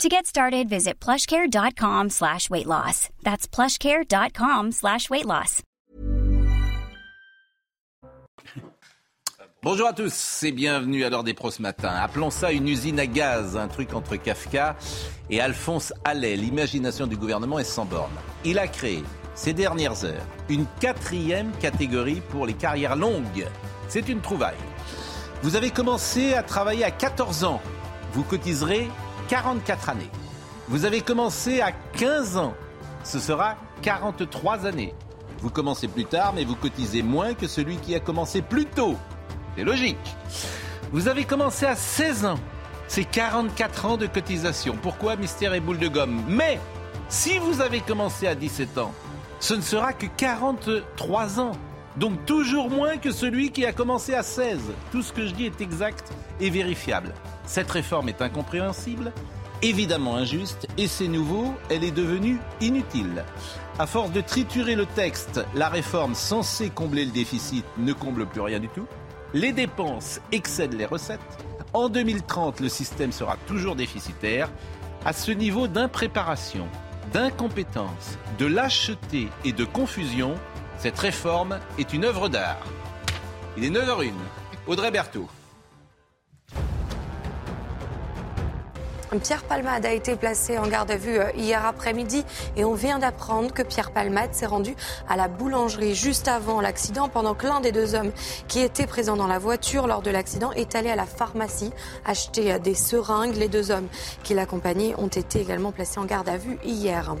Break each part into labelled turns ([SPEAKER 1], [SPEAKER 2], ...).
[SPEAKER 1] To get started, visit plushcare.com slash weight loss. That's plushcare.com slash weight loss.
[SPEAKER 2] Bonjour à tous et bienvenue à l'heure des pros ce matin. Appelons ça une usine à gaz, un truc entre Kafka et Alphonse Allais. L'imagination du gouvernement est sans borne. Il a créé ces dernières heures une quatrième catégorie pour les carrières longues. C'est une trouvaille. Vous avez commencé à travailler à 14 ans. Vous cotiserez 44 années. Vous avez commencé à 15 ans. Ce sera 43 années. Vous commencez plus tard, mais vous cotisez moins que celui qui a commencé plus tôt. C'est logique. Vous avez commencé à 16 ans. C'est 44 ans de cotisation. Pourquoi mystère et boule de gomme? Mais si vous avez commencé à 17 ans, ce ne sera que 43 ans. Donc toujours moins que celui qui a commencé à 16. Tout ce que je dis est exact et vérifiable. Cette réforme est incompréhensible, évidemment injuste, et c'est nouveau, elle est devenue inutile. À force de triturer le texte, la réforme censée combler le déficit ne comble plus rien du tout. Les dépenses excèdent les recettes. En 2030, le système sera toujours déficitaire. À ce niveau d'impréparation, d'incompétence, de lâcheté et de confusion, cette réforme est une œuvre d'art. Il est 9h01. Audrey Berthaud.
[SPEAKER 3] Pierre Palmade a été placé en garde à vue euh, hier après-midi et on vient d'apprendre que Pierre Palmade s'est rendu à la boulangerie juste avant l'accident pendant que l'un des deux hommes qui étaient présents dans la voiture lors de l'accident est allé à la pharmacie acheter euh, des seringues. Les deux hommes qui l'accompagnaient ont été également placés en garde à vue hier.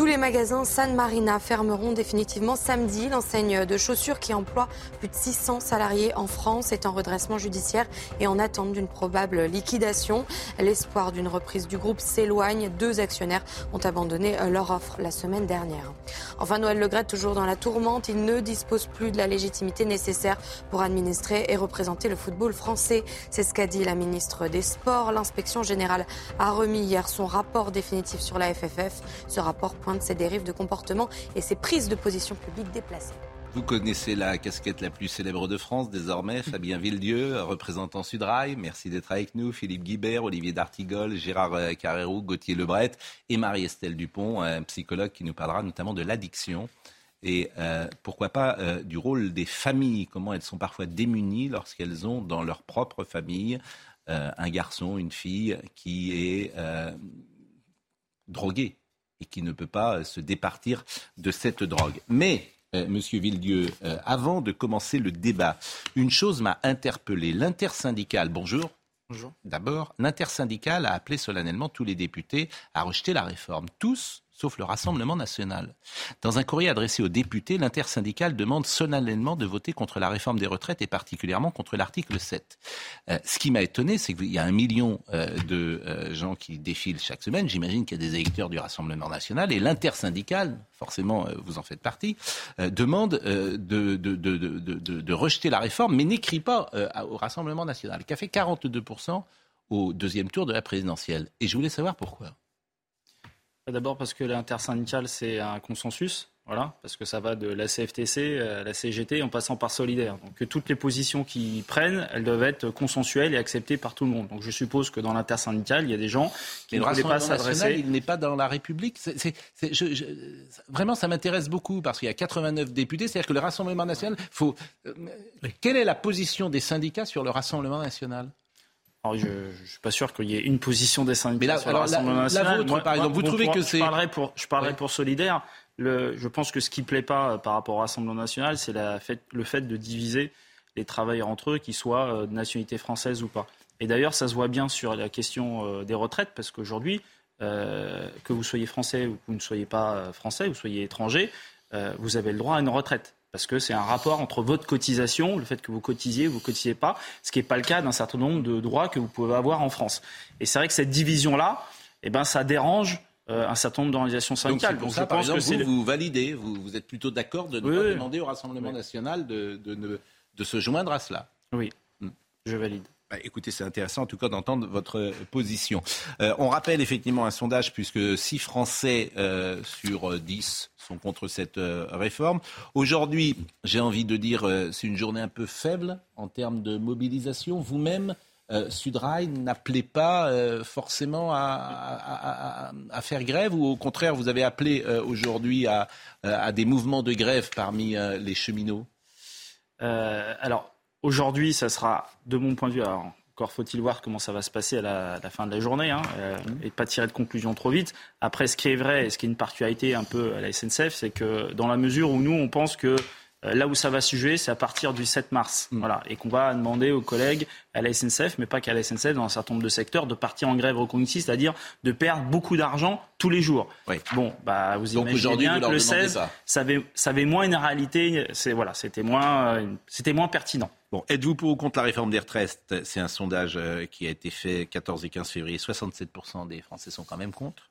[SPEAKER 3] Tous les magasins San Marina fermeront définitivement samedi. L'enseigne de chaussures qui emploie plus de 600 salariés en France est en redressement judiciaire et en attente d'une probable liquidation. L'espoir d'une reprise du groupe s'éloigne. Deux actionnaires ont abandonné leur offre la semaine dernière. Enfin, Noël Legret, toujours dans la tourmente, il ne dispose plus de la légitimité nécessaire pour administrer et représenter le football français. C'est ce qu'a dit la ministre des Sports. L'inspection générale a remis hier son rapport définitif sur la FFF. Ce rapport ses dérives de comportement et ses prises de position publiques déplacées.
[SPEAKER 2] Vous connaissez la casquette la plus célèbre de France désormais, Fabien Villedieu, représentant Sudrail. Merci d'être avec nous. Philippe Guibert, Olivier D'Artigol, Gérard euh, Carrérou, Gauthier Lebret et Marie-Estelle Dupont, un psychologue qui nous parlera notamment de l'addiction et euh, pourquoi pas euh, du rôle des familles, comment elles sont parfois démunies lorsqu'elles ont dans leur propre famille un garçon, une fille qui est drogué et qui ne peut pas se départir de cette drogue. Mais euh, Monsieur Villedieu, euh, avant de commencer le débat, une chose m'a interpellé. L'intersyndicale, bonjour. Bonjour. D'abord, l'intersyndicale a appelé solennellement tous les députés à rejeter la réforme. Tous, sauf le Rassemblement national. Dans un courrier adressé aux députés, l'intersyndicale demande solennellement de voter contre la réforme des retraites et particulièrement contre l'article 7. Euh, ce qui m'a étonné, c'est qu'il y a un million euh, de euh, gens qui défilent chaque semaine. J'imagine qu'il y a des électeurs du Rassemblement national et l'intersyndicale, forcément vous en faites partie, demande de, de, rejeter la réforme, mais n'écrit pas au Rassemblement national, qui a fait 42% au deuxième tour de la présidentielle. Et je voulais savoir pourquoi.
[SPEAKER 4] D'abord parce que l'intersyndicale, c'est un consensus. Voilà, parce que ça va de la CFTC à la CGT en passant par Solidaire. Donc toutes les positions qu'ils prennent, elles doivent être consensuelles et acceptées par tout le monde. Donc je suppose que dans l'intersyndicale, il y a des gens qui ne voulaient pas s'adresser.
[SPEAKER 2] Il n'est pas dans la République. vraiment, ça m'intéresse beaucoup parce qu'il y a 89 députés. C'est-à-dire que le Rassemblement national, faut. Euh, quelle est la position des syndicats sur le Rassemblement national?
[SPEAKER 4] Je ne suis pas sûr qu'il y ait une position des syndicats sur le Rassemblement national.
[SPEAKER 2] par exemple, vous trouvez que c'est... Je
[SPEAKER 4] parlerai pour, je parlerai pour Solidaire. Le, je pense que ce qui ne plaît pas euh, par rapport au Rassemblement national, c'est le fait de diviser les travailleurs entre eux, qu'ils soient euh, de nationalité française ou pas. Et d'ailleurs, ça se voit bien sur la question euh, des retraites, parce qu'aujourd'hui, que vous soyez français ou que vous ne soyez pas français, vous soyez étranger, vous avez le droit à une retraite parce que c'est un rapport entre votre cotisation, le fait que vous cotisiez ou vous cotisiez pas, ce qui n'est pas le cas d'un certain nombre de droits que vous pouvez avoir en France. Et c'est vrai que cette division-là, eh ben, ça dérange un certain nombre d'organisations syndicales.
[SPEAKER 2] Donc, pour ça, par exemple, vous, vous validez, vous, vous êtes plutôt d'accord de ne pas demander au Rassemblement national de, de, de, se joindre à cela
[SPEAKER 4] Oui, hmm. je valide.
[SPEAKER 2] Bah, écoutez, c'est intéressant en tout cas d'entendre votre position. Euh, on rappelle effectivement un sondage puisque 6 Français euh, sur 10 sont contre cette euh, réforme. Aujourd'hui, j'ai envie de dire, c'est une journée un peu faible en termes de mobilisation. Vous-même, Sudrail, n'appelez pas forcément à, faire grève ou au contraire, vous avez appelé aujourd'hui à, des mouvements de grève parmi les cheminots?
[SPEAKER 4] Alors, Aujourd'hui, ça sera, de mon point de vue, alors encore faut-il voir comment ça va se passer à la, fin de la journée hein, euh, et pas tirer de conclusion trop vite. Après, ce qui est vrai et ce qui est une particularité un peu à la SNCF, c'est que dans la mesure où nous, on pense que là où ça va se jouer, c'est à partir du 7 mars. Mm. Voilà. Et qu'on va demander aux collègues à la SNCF, mais pas qu'à la SNCF, dans un certain nombre de secteurs, de partir en grève reconductive, c'est-à-dire de perdre beaucoup d'argent tous les jours. Bon, bah, vous imaginez bien que le 16, ça avait, ça avait, moins une réalité, voilà, c'était moins, euh, c'était moins pertinent.
[SPEAKER 2] Bon, êtes-vous pour ou contre la réforme des retraites? C'est un sondage euh, qui a été fait 14 et 15 février. 67% des Français sont quand même contre.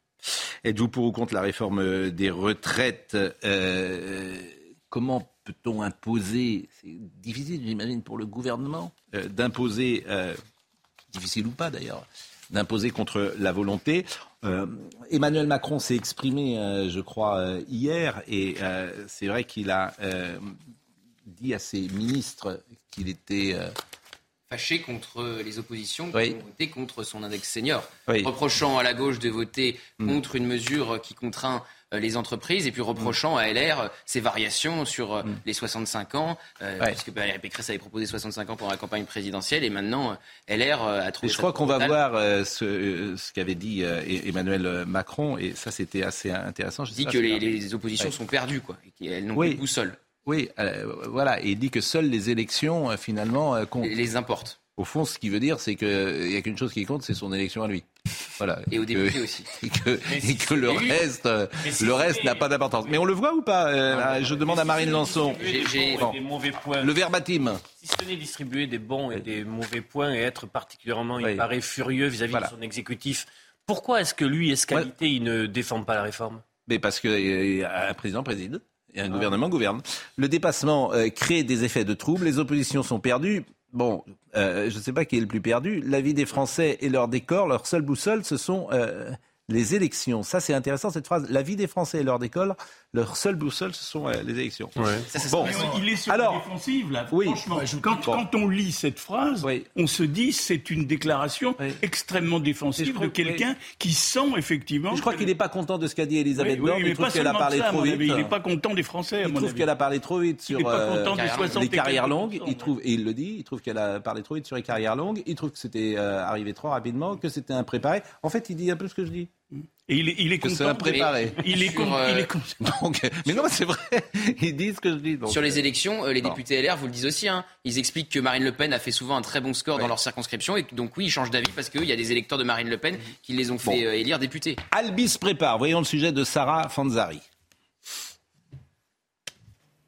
[SPEAKER 2] Êtes-vous pour ou contre la réforme des retraites? Comment peut-on imposer C'est difficile, j'imagine, pour le gouvernement euh, d'imposer, euh, difficile ou pas d'ailleurs, d'imposer contre la volonté. Euh, Emmanuel Macron s'est exprimé, je crois, hier, et c'est vrai qu'il a dit à ses ministres qu'il était
[SPEAKER 5] fâché contre les oppositions qui ont voté contre son index senior, reprochant à la gauche de voter mm. contre une mesure qui contraint les entreprises et puis reprochant à LR euh, ses variations sur euh, mm. les 65 ans, puisque bah, Pécresse avait proposé 65 ans pendant la campagne présidentielle et maintenant LR a trouvé.
[SPEAKER 2] je crois qu'on va voir ce, ce qu'avait dit Emmanuel Macron et ça c'était assez intéressant.
[SPEAKER 5] Je dit que les, oppositions sont perdues, quoi, et qu'elles n'ont plus de boussole.
[SPEAKER 2] Oui, voilà, et il dit que seules les élections finalement comptent.
[SPEAKER 5] Les importent.
[SPEAKER 2] Au fond, ce qui veut dire, c'est qu'il n'y a qu'une chose qui compte, c'est son élection à lui.
[SPEAKER 5] Voilà. Et au député aussi.
[SPEAKER 2] Et que, le reste, le reste n'a pas d'importance. Mais on le voit ou pas euh, Je demande à Marine Lançon.
[SPEAKER 6] Points.
[SPEAKER 2] Le verbatim.
[SPEAKER 6] Si ce n'est distribuer des bons et des mauvais points et être particulièrement, il paraît furieux vis-à-vis de son exécutif, pourquoi est-ce que lui, escalité, il ne défend pas la réforme?
[SPEAKER 2] Mais parce qu'un euh, président préside. Et un gouvernement gouverne. Le dépassement euh, crée des effets de trouble, les oppositions sont perdues. Bon, euh, je ne sais pas qui est le plus perdu. La vie des Français et leur décor, leur seule boussole, ce sont euh, les élections. Ça, c'est intéressant cette phrase. La vie des Français et leur décor, leur seule boussole, ce sont euh, les élections.
[SPEAKER 7] bon. il est sur Alors, la défensive, là. Oui. Franchement, quand, on lit cette phrase, on se dit c'est une déclaration extrêmement défensive de quelqu'un qui sent effectivement.
[SPEAKER 2] Je crois qu'il n'est pas content de ce qu'a dit Elisabeth Borne. il trouve qu'elle a parlé trop vite.
[SPEAKER 7] Il n'est pas content des Français.
[SPEAKER 2] il trouve qu'elle a parlé trop vite sur euh, les carrières longues. Il trouve, et il le dit, il trouve qu'elle a parlé trop vite sur les carrières longues. Il trouve que c'était euh, arrivé trop rapidement, que c'était impréparé. En fait, il dit un peu ce que je dis.
[SPEAKER 7] Et il est, il est
[SPEAKER 2] que content. préparé.
[SPEAKER 7] Il est, con, il est
[SPEAKER 2] Donc, mais non, c'est vrai. Ils disent ce que je dis.
[SPEAKER 5] Donc, Sur les euh, élections, euh, les députés LR vous le disent aussi. Hein, ils expliquent que Marine Le Pen a fait souvent un très bon score dans leur circonscription et donc oui, ils changent d'avis parce qu'il y a des électeurs de Marine Le Pen qui les ont fait euh, élire députés.
[SPEAKER 2] Albis prépare. Voyons le sujet de Sarah Fanzari.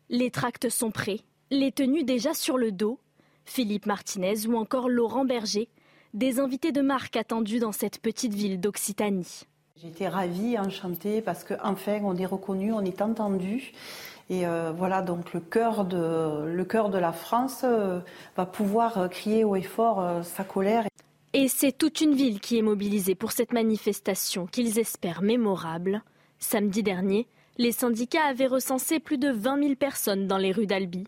[SPEAKER 8] Les tracts sont prêts, les tenues déjà sur le dos. Philippe Martinez ou encore Laurent Berger, des invités de marque attendus dans cette petite ville d'Occitanie.
[SPEAKER 9] J'étais ravie, enchantée, parce qu'enfin, on est reconnu, on est entendu. Et euh, voilà, donc le cœur de, la France euh, va pouvoir crier haut et fort euh, sa colère.
[SPEAKER 8] Et c'est toute une ville qui est mobilisée pour cette manifestation qu'ils espèrent mémorable. Samedi dernier, les syndicats avaient recensé plus de 20 000 personnes dans les rues d'Albi.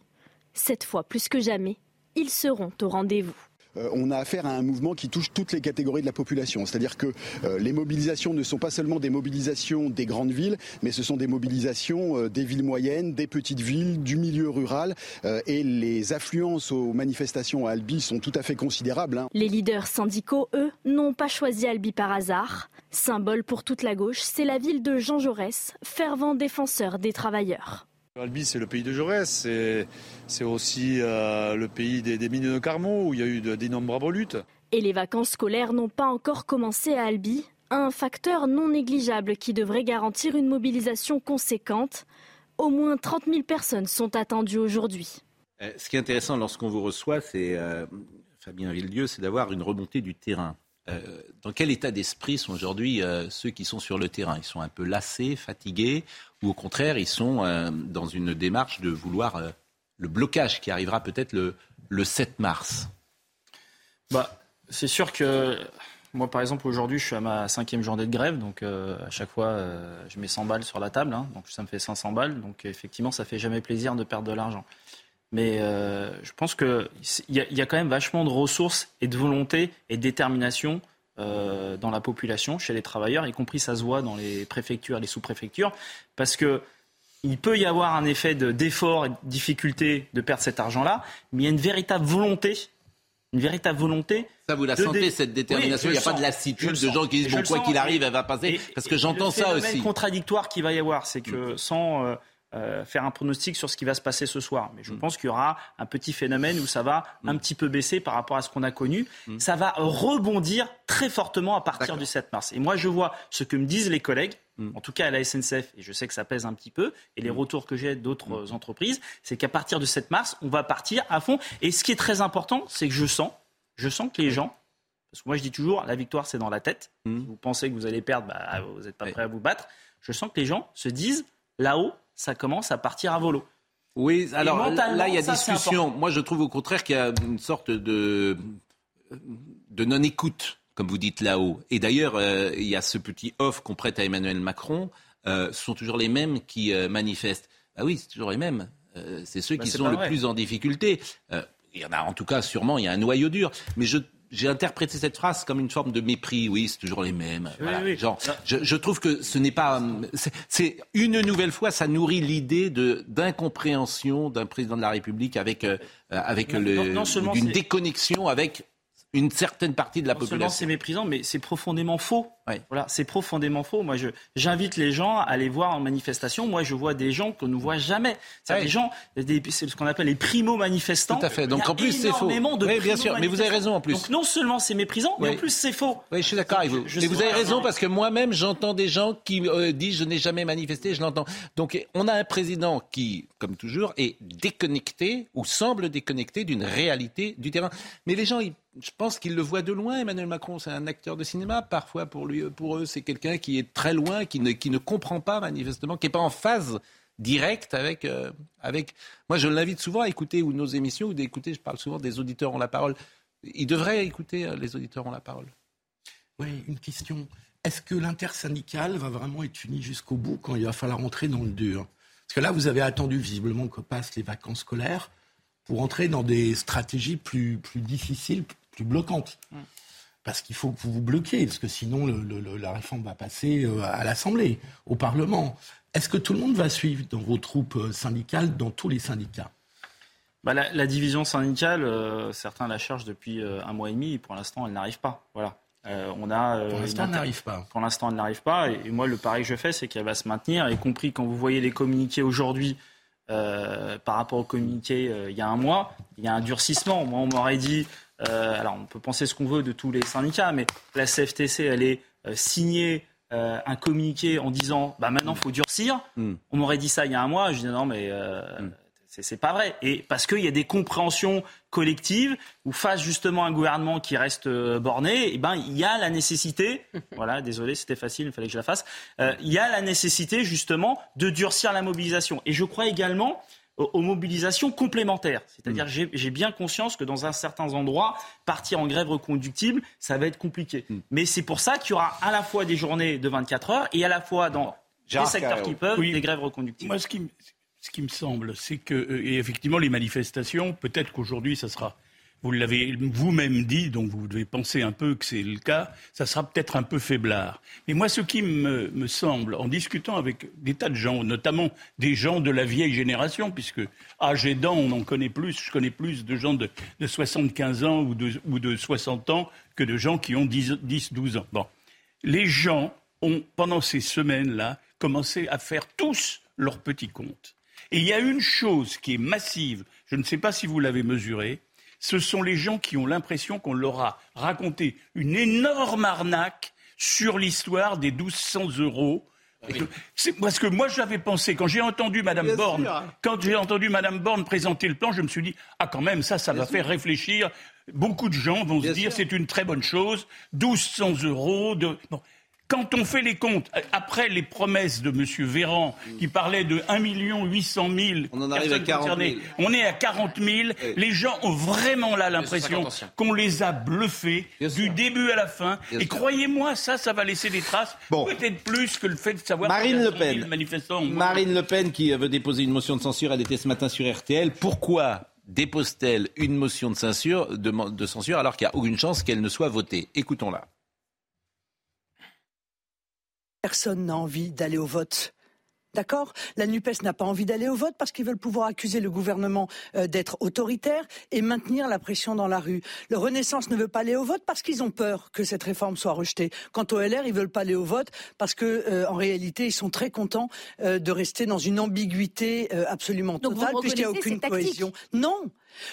[SPEAKER 8] Cette fois, plus que jamais, ils seront au rendez-vous.
[SPEAKER 10] Euh, on a affaire à un mouvement qui touche toutes les catégories de la population. C'est-à-dire que euh, les mobilisations ne sont pas seulement des mobilisations des grandes villes, mais ce sont des mobilisations euh, des villes moyennes, des petites villes, du milieu rural. et les affluences aux manifestations à Albi sont tout à fait considérables. Hein.
[SPEAKER 8] Les leaders syndicaux, eux, n'ont pas choisi Albi par hasard. Symbole pour toute la gauche, c'est la ville de Jean Jaurès, fervent défenseur des travailleurs.
[SPEAKER 11] Albi, c'est le pays de Jaurès, c'est aussi euh, le pays des, mines de Carmaux, où il y a eu d'innombrables luttes.
[SPEAKER 8] Et les vacances scolaires n'ont pas encore commencé à Albi, un facteur non négligeable qui devrait garantir une mobilisation conséquente. Au moins 30 000 personnes sont attendues aujourd'hui.
[SPEAKER 2] Euh, ce qui est intéressant lorsqu'on vous reçoit, c'est euh, Fabien Villedieu, c'est d'avoir une remontée du terrain. dans quel état d'esprit sont aujourd'hui ceux qui sont sur le terrain? Ils sont un peu lassés, fatigués, ou au contraire, ils sont dans une démarche de vouloir le blocage qui arrivera peut-être le, le 7 mars
[SPEAKER 4] bah, C'est sûr que moi, par exemple, aujourd'hui, je suis à ma cinquième journée de grève, donc euh, à chaque fois, euh, je mets 100 balles sur la table, hein, donc ça me fait 500 balles, donc effectivement, ça fait jamais plaisir de perdre de l'argent. Mais euh, je pense qu'il y, y, a quand même vachement de ressources et de volonté et de détermination dans la population, chez les travailleurs, y compris ça se voit dans les préfectures et les sous-préfectures, parce que il peut y avoir un effet d'effort et de difficulté de perdre cet argent-là, mais il y a une véritable volonté une véritable volonté.
[SPEAKER 2] Ça, vous la sentez, cette détermination Il n'y a pas de lassitude de gens qui disent, bon, quoi qu'il arrive, elle va passer. parce que j'entends ça aussi.
[SPEAKER 4] Le contradictoire qu'il va y avoir, c'est que mm. sans euh, euh, faire un pronostic sur ce qui va se passer ce soir, mais je mm. pense qu'il y aura un petit phénomène où ça va mm. un petit peu baisser par rapport à ce qu'on a connu. Ça va rebondir très fortement à partir du 7 mars. Et moi, je vois ce que me disent les collègues, en tout cas à la SNCF, et je sais que ça pèse un petit peu, et les retours que j'ai d'autres entreprises, c'est qu'à partir du 7 mars, on va partir à fond. Et ce qui est très important, c'est que je sens, je sens que les gens, parce que moi je dis toujours, la victoire c'est dans la tête. Si vous pensez que vous allez perdre, bah, vous n'êtes pas prêt à vous battre. Je sens que les gens se disent, là-haut, ça commence à partir à volo.
[SPEAKER 2] Oui, alors là, il y a discussion. Moi, je trouve au contraire qu'il y a une sorte de, de non-écoute comme vous dites là-haut. Et d'ailleurs, euh, il y a ce petit off qu'on prête à Emmanuel Macron. Euh, ce sont toujours les mêmes qui euh, manifestent. Ah oui, c'est toujours les mêmes. c'est ceux bah, qui sont le plus en difficulté. il y en a en tout cas sûrement, il y a un noyau dur. Mais je, j'ai interprété cette phrase comme une forme de mépris. Oui, c'est toujours les mêmes. Genre, je, je, trouve que ce n'est pas. C'est une nouvelle fois, ça nourrit l'idée de d'incompréhension d'un président de la République avec avec le, d'une déconnexion avec une certaine partie de la population.
[SPEAKER 4] c'est méprisant, mais c'est profondément faux. Voilà, c'est profondément faux. Moi, je, j'invite les gens à aller voir en manifestation. Moi, je vois des gens qu'on ne voit jamais. C'est des gens, c'est ce qu'on appelle les primo-manifestants.
[SPEAKER 2] Tout à fait. Donc en plus, c'est faux.
[SPEAKER 4] oui,
[SPEAKER 2] bien sûr. Mais vous avez raison en plus.
[SPEAKER 4] Donc non seulement c'est méprisant, mais en plus c'est faux.
[SPEAKER 2] Oui, je suis d'accord avec vous. et vous avez raison parce que moi-même, j'entends des gens qui euh, disent je n'ai jamais manifesté. Je l'entends. Donc on a un président qui, comme toujours, est déconnecté ou semble déconnecté d'une réalité du terrain. Mais les gens, ils je pense qu'il le voit de loin. Emmanuel Macron, c'est un acteur de cinéma. Parfois, pour, lui, pour eux, c'est quelqu'un qui est très loin, qui ne, comprend pas manifestement, qui n'est pas en phase directe avec, euh, avec... Moi, je l'invite souvent à écouter ou nos émissions ou d'écouter, je parle souvent des auditeurs ont la parole. Il devrait écouter euh, les auditeurs ont la parole.
[SPEAKER 7] Oui, une question. Est-ce que l'intersyndical va vraiment être uni jusqu'au bout quand il va falloir entrer dans le dur? Parce que là, vous avez attendu visiblement que passent les vacances scolaires pour entrer dans des stratégies plus, plus difficiles, plus bloquante. Parce qu'il faut que vous vous bloquiez, parce que sinon la réforme va passer euh, à l'Assemblée, au Parlement. Est-ce que tout le monde va suivre dans vos troupes euh, syndicales, dans tous les syndicats?
[SPEAKER 4] Bah, la, division syndicale, euh, certains la cherchent depuis un mois et demi, et pour l'instant, elle n'arrive pas. Voilà.
[SPEAKER 7] on a, pour l'instant, elle n'arrive pas.
[SPEAKER 4] Pour l'instant, elle n'arrive pas. Et, moi, le pari que je fais, c'est qu'elle va se maintenir, y compris quand vous voyez les communiqués aujourd'hui par rapport aux communiqués il y a un mois, il y a un durcissement. Moi, on m'aurait dit euh, alors, on peut penser ce qu'on veut de tous les syndicats, mais la CFTC, elle est euh, signée euh, un communiqué en disant bah maintenant faut durcir. Hmm. On m'aurait dit ça il y a un mois, je dis non mais hmm. c'est pas vrai. Et parce qu'il y a des compréhensions collectives où face justement un gouvernement qui reste borné, et eh ben il y a la nécessité. voilà, désolé, c'était facile, il fallait que je la fasse. il y a la nécessité justement de durcir la mobilisation. Et je crois également aux mobilisations complémentaires. C'est-à-dire, mm. j'ai bien conscience que dans un certain endroit, partir en grève reconductible, ça va être compliqué. Mm. Mais c'est pour ça qu'il y aura à la fois des journées de 24 heures et à la fois dans les secteurs qui peuvent, des grèves reconductibles.
[SPEAKER 7] Moi, ce qui, ce qui me semble, c'est que, euh, et effectivement, les manifestations, peut-être qu'aujourd'hui, ça sera vous l'avez vous-même dit, donc vous devez penser un peu que c'est le cas, ça sera peut-être un peu faiblard. Mais moi, ce qui me, semble, en discutant avec des tas de gens, notamment des gens de la vieille génération, puisque âge aidant, on en connaît plus, je connais plus de gens de, 75 ans ou de, de 60 ans que de gens qui ont 10, 10 12 ans. Bon. Les gens ont, pendant ces semaines-là, commencé à faire tous leurs petits comptes. Et il y a une chose qui est massive, je ne sais pas si vous l'avez mesurée, ce sont les gens qui ont l'impression qu'on leur a raconté une énorme arnaque sur l'histoire des 1200 euros. Parce que moi, j'avais pensé, quand j'ai entendu Madame Borne, quand j'ai entendu Madame Borne présenter le plan, je me suis dit, ah, quand même, ça, ça va faire réfléchir. Beaucoup de gens vont se dire c'est une très bonne chose, 1200 euros de... Quand on fait les comptes, après les promesses de M. Véran, qui parlait de 1 800 000
[SPEAKER 2] on en arrive à 40 000.
[SPEAKER 7] on est à 40 000. Les gens ont vraiment là l'impression qu'on les a bluffés du début à la fin. et croyez-moi, ça, ça va laisser des traces. Peut-être plus que le fait de savoir
[SPEAKER 2] Marine Le Pen. Marine Le Pen qui veut déposer une motion de censure, elle était ce matin sur RTL. Pourquoi dépose-t-elle une motion de censure, de, de censure alors qu'il n'y a aucune chance qu'elle ne soit votée? Écoutons-la.
[SPEAKER 12] Personne n'a envie d'aller au vote. D'accord? La NUPES n'a pas envie d'aller au vote parce qu'ils veulent pouvoir accuser le gouvernement euh, d'être autoritaire et maintenir la pression dans la rue. Le Renaissance ne veut pas aller au vote parce qu'ils ont peur que cette réforme soit rejetée. Quant au LR, ils veulent pas aller au vote parce que euh, en réalité, ils sont très contents euh, de rester dans une ambiguïté absolument totale puisqu'il n'y a aucune cohésion. Non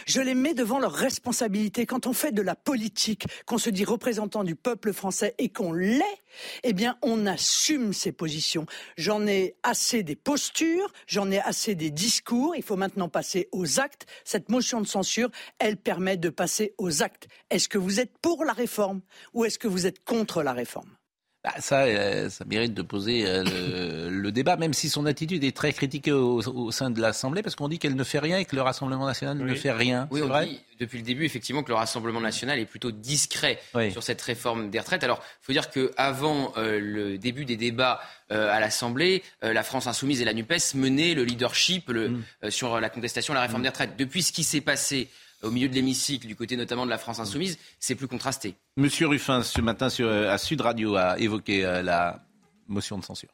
[SPEAKER 12] je les mets devant leurs responsabilités. Quand on fait de la politique, qu'on se dit représentant du peuple français et qu'on l'est, eh bien, on assume ses positions. J'en ai assez des postures, j'en ai assez des discours. Il faut maintenant passer aux actes. Cette motion de censure, elle permet de passer aux actes. Est-ce que vous êtes pour la réforme ou est-ce que vous êtes contre la réforme?
[SPEAKER 2] Bah, ça, euh, ça mérite de poser euh, le, débat, même si son attitude est très critiquée au, sein de l'Assemblée, parce qu'on dit qu'elle ne fait rien et que le Rassemblement national ne fait rien.
[SPEAKER 5] Oui, on vrai dit depuis le début, effectivement, que le Rassemblement national est plutôt discret sur cette réforme des retraites. Alors, il faut dire qu'avant euh, le début des débats à l'Assemblée, la France insoumise et la NUPES menaient le leadership mm. sur la contestation de la réforme mm. des retraites. Depuis ce qui s'est passé au milieu de l'hémicycle, du côté notamment de la France insoumise, c'est plus contrasté.
[SPEAKER 2] Monsieur Ruffin, ce matin sur, à Sud Radio, a évoqué euh, la motion de censure.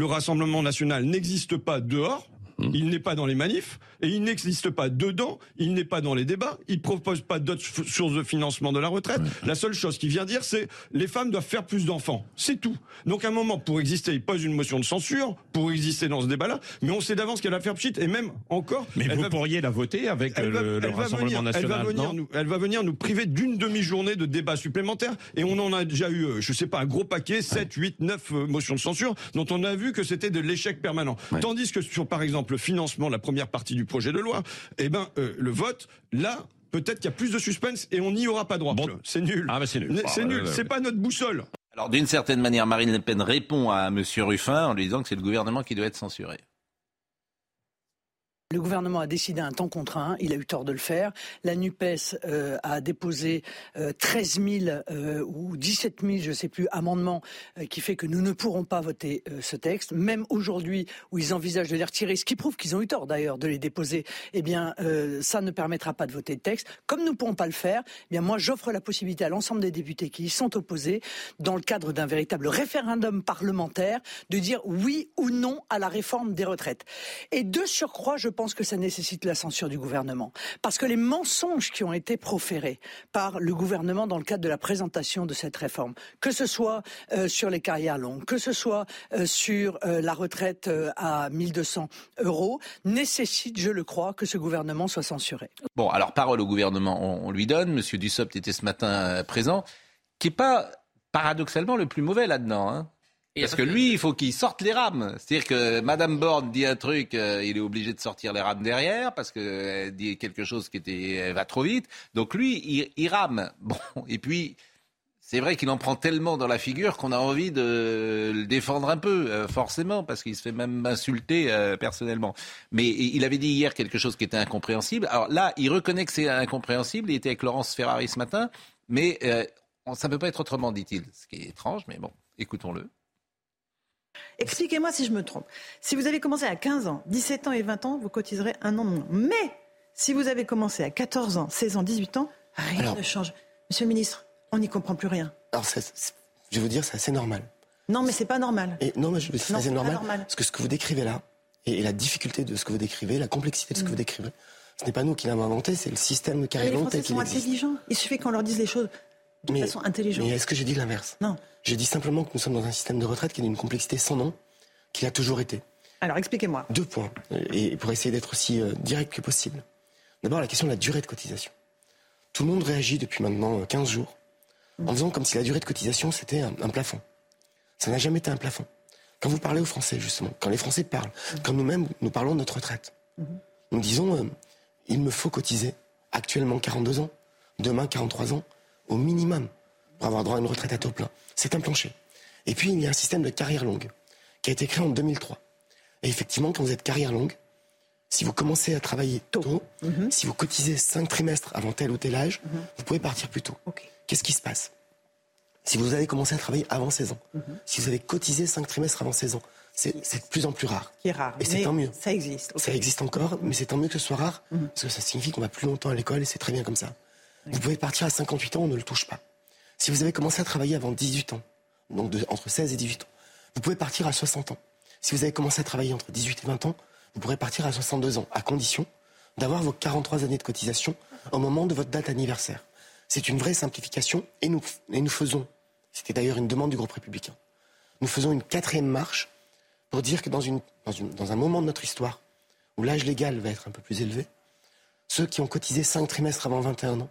[SPEAKER 13] Le Rassemblement national n'existe pas dehors. Il n'est pas dans les manifs et il n'existe pas dedans. Il n'est pas dans les débats. Il propose pas d'autres sources de financement de la retraite. La seule chose qu'il vient dire, c'est les femmes doivent faire plus d'enfants. C'est tout. Donc à un moment, pour exister, il pose une motion de censure pour exister dans ce débat-là. Mais on sait d'avance qu'elle va faire pchit et même encore.
[SPEAKER 14] Mais vous pourriez la voter avec le, Rassemblement national.
[SPEAKER 13] Elle va venir, nous, elle va venir nous priver d'une demi-journée de débat supplémentaire et on en a déjà eu, euh, je sais pas, un gros paquet, 7, 8, 9 motions de censure dont on a vu que c'était de l'échec permanent. Tandis que sur, par exemple, le financement, la première partie du projet de loi, eh ben, euh, le vote, là, peut-être qu'il y a plus de suspense et on n'y aura pas droit. C'est nul.
[SPEAKER 14] Ah, c'est nul.
[SPEAKER 13] C'est nul. C'est pas notre boussole.
[SPEAKER 2] Alors, d'une certaine manière, Marine Le Pen répond à M. Ruffin en lui disant que c'est le gouvernement qui doit être censuré.
[SPEAKER 12] Le gouvernement a décidé un temps contraint, il a eu tort de le faire. La NUPES euh, a déposé 13 euh, 000 euh, ou 17 000, je ne sais plus, amendements qui fait que nous ne pourrons pas voter ce texte. Même aujourd'hui où ils envisagent de les retirer, ce qui prouve qu'ils ont eu tort d'ailleurs de les déposer, eh bien ça ne permettra pas de voter le texte. Comme nous ne pourrons pas le faire, eh bien moi j'offre la possibilité à l'ensemble des députés qui y sont opposés, dans le cadre d'un véritable référendum parlementaire, de dire oui ou non à la réforme des retraites. Et de surcroît, je pense que ça nécessite la censure du gouvernement. Parce que les mensonges qui ont été proférés par le gouvernement dans le cadre de la présentation de cette réforme, que ce soit euh, sur les carrières longues, que ce soit euh, sur euh, la retraite à 1200 euros, nécessitent, je le crois, que ce gouvernement soit censuré.
[SPEAKER 2] Bon, alors parole au gouvernement, on, lui donne. Monsieur Dussopt était ce matin présent, qui n'est pas paradoxalement le plus mauvais là-dedans. Hein. Parce que lui, il faut qu'il sorte les rames. C'est-à-dire que Madame Borne dit un truc, euh, il est obligé de sortir les rames derrière parce qu'elle dit quelque chose qui était, va trop vite. Donc lui, il, rame. Bon, et puis c'est vrai qu'il en prend tellement dans la figure qu'on a envie de le défendre un peu, euh, forcément, parce qu'il se fait même insulter euh, personnellement. Mais il avait dit hier quelque chose qui était incompréhensible. Alors là, il reconnaît que c'est incompréhensible. Il était avec Laurence Ferrari ce matin, mais ça ne peut pas être autrement, dit-il. Ce qui est étrange, mais bon, écoutons-le.
[SPEAKER 15] Expliquez-moi si je me trompe. Si vous avez commencé à 15 ans, 17 ans et 20 ans, vous cotiserez un an de moins. Mais si vous avez commencé à 14 ans, 16 ans, 18 ans, rien ne change. Monsieur le ministre, on n'y comprend plus rien.
[SPEAKER 16] Alors, je vais vous dire, c'est assez normal.
[SPEAKER 15] Non, mais c'est pas normal.
[SPEAKER 16] Et non, mais c'est assez normal, Parce que ce que vous décrivez là, et, la difficulté de ce que vous décrivez, la complexité de ce que vous mm. décrivez, ce n'est pas nous qui l'avons inventé, c'est le système qui a inventé.
[SPEAKER 15] Les Français sont intelligents. Il suffit qu'on leur dise les choses de façon intelligente.
[SPEAKER 16] Mais est-ce que j'ai dit l'inverse?
[SPEAKER 15] Non.
[SPEAKER 16] J'ai dit simplement que nous sommes dans un système de retraite qui a une complexité sans nom, qui a toujours été.
[SPEAKER 15] Alors expliquez-moi.
[SPEAKER 16] Deux points, et pour essayer d'être aussi euh, direct que possible. D'abord la question de la durée de cotisation. Tout le monde réagit depuis maintenant 15 euh, jours en faisant comme si la durée de cotisation c'était un, plafond. Ça n'a jamais été un plafond. Quand vous parlez aux Français, justement, quand les Français parlent, quand nous-mêmes nous parlons de notre retraite, Mhm. Nous disons, euh, il me faut cotiser actuellement 42 ans, demain 43 ans, au minimum, pour avoir droit à une retraite à taux plein. C'est un plancher. Et puis, il y a un système de carrière longue qui a été créé en 2003. Et effectivement, quand vous êtes carrière longue, si vous commencez à travailler tôt, mhm. si vous cotisez 5 trimestres avant tel ou tel âge, mhm. vous pouvez partir plus tôt. Qu'est-ce qui se passe? Si vous avez commencé à travailler avant 16 ans, mhm. si vous avez cotisé 5 trimestres avant 16 ans, c'est de plus en plus rare.
[SPEAKER 15] Qui est rare.
[SPEAKER 16] Et c'est tant mieux.
[SPEAKER 15] Ça existe.
[SPEAKER 16] Ça existe encore, mais c'est tant mieux que ce soit rare, parce que ça signifie qu'on va plus longtemps à l'école et c'est très bien comme ça. Vous pouvez partir à 58 ans, on ne le touche pas. Si vous avez commencé à travailler avant 18 ans, donc entre 16 et 18 ans, vous pouvez partir à 60 ans. Si vous avez commencé à travailler entre 18 et 20 ans, vous pourrez partir à 62 ans, à condition d'avoir vos 43 années de cotisation au moment de votre date anniversaire. C'est une vraie simplification et nous, et nous faisons, c'était d'ailleurs une demande du groupe républicain, nous faisons une quatrième marche pour dire que dans, une, dans, un moment de notre histoire où l'âge légal va être un peu plus élevé, ceux qui ont cotisé 5 trimestres avant 21 ans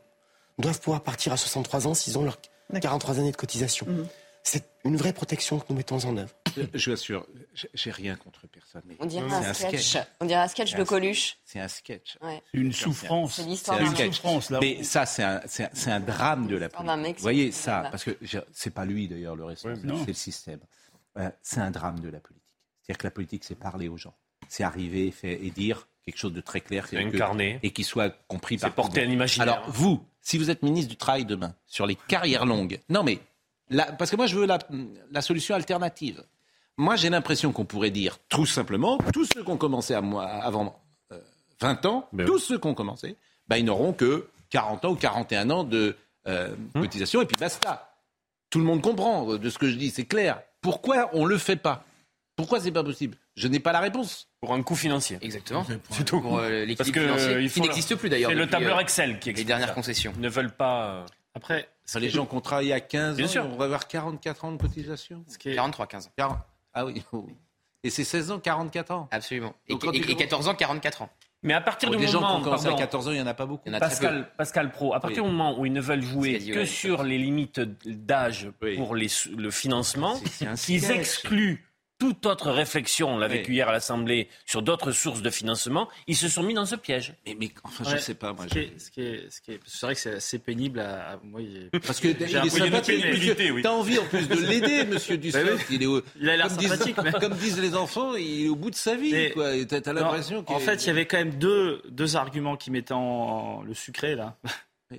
[SPEAKER 16] doivent pouvoir partir à 63 ans s'ils ont leurs 43 années de cotisation. Mhm. C'est une vraie protection que nous mettons en œuvre.
[SPEAKER 2] Je vous assure, j'ai rien contre personne. Mais
[SPEAKER 17] on dirait un, sketch. On dirait un sketch de Coluche.
[SPEAKER 2] C'est un sketch.
[SPEAKER 7] Une souffrance.
[SPEAKER 17] C'est l'histoire d'un
[SPEAKER 7] souffrance. Là.
[SPEAKER 2] Mais ça, c'est un, un, drame de la politique. Vous voyez ça, parce que c'est pas lui d'ailleurs le responsable, c'est le système. Euh, c'est un drame de la politique. C'est-à-dire que la politique, c'est parler aux gens. C'est arriver fait, et dire quelque chose de très clair.
[SPEAKER 6] Incarné.
[SPEAKER 2] Et qui soit compris par.
[SPEAKER 6] C'est porter un imaginaire.
[SPEAKER 2] Alors, vous, si vous êtes ministre du Travail demain, sur les carrières longues, non mais parce que moi, je veux la, solution alternative. Moi, j'ai l'impression qu'on pourrait dire tout simplement, tous ceux qui ont commencé à moi, avant 20 euh, ans, ben tous ceux qui ont commencé, ben, ils n'auront que 40 ans ou 41 ans de euh, hum. cotisation, et puis basta. Tout le monde comprend de ce que je dis, c'est clair. Pourquoi on ne le fait pas? Pourquoi c'est pas possible? Je n'ai pas la réponse.
[SPEAKER 6] Pour un coût financier.
[SPEAKER 5] Exactement. C'est tout. Pour euh, l'équilibre financier, qui n'existe plus d'ailleurs.
[SPEAKER 6] C'est le tableur Excel qui
[SPEAKER 5] existe. Les dernières concessions.
[SPEAKER 6] Ils ne veulent pas.
[SPEAKER 2] Après, les gens qui ont travaillé à 15 ans, on va avoir 44 ans de cotisation.
[SPEAKER 5] Ce qui est... 43, 15 ans.
[SPEAKER 2] Ah oui. Et c'est 16 ans, 44 ans.
[SPEAKER 5] Absolument. Et, 14 ans, 44 ans.
[SPEAKER 6] Mais à partir du moment.
[SPEAKER 2] Les gens qui ont commencé à 14 ans, il n'y en a pas beaucoup.
[SPEAKER 6] Pascal, Pascal Pro, à partir du moment où ils ne veulent jouer que sur les limites d'âge pour les, le financement, ils excluent toute autre réflexion, on l'a vécu hier à l'Assemblée, sur d'autres sources de financement, ils se sont mis dans ce piège.
[SPEAKER 2] Mais, mais enfin, je ne sais pas. Moi,
[SPEAKER 4] c'est vrai que c'est assez pénible à, moi.
[SPEAKER 2] Parce que il est sympathique. Tu as envie en plus de l'aider, Monsieur Dussopt.
[SPEAKER 4] il, est il a l'air sympathique.
[SPEAKER 2] mais... Comme disent les enfants, il est au bout de sa vie. Tu as, l'impression.
[SPEAKER 4] En fait, il y avait quand même deux, deux arguments qui mettaient en le sucré là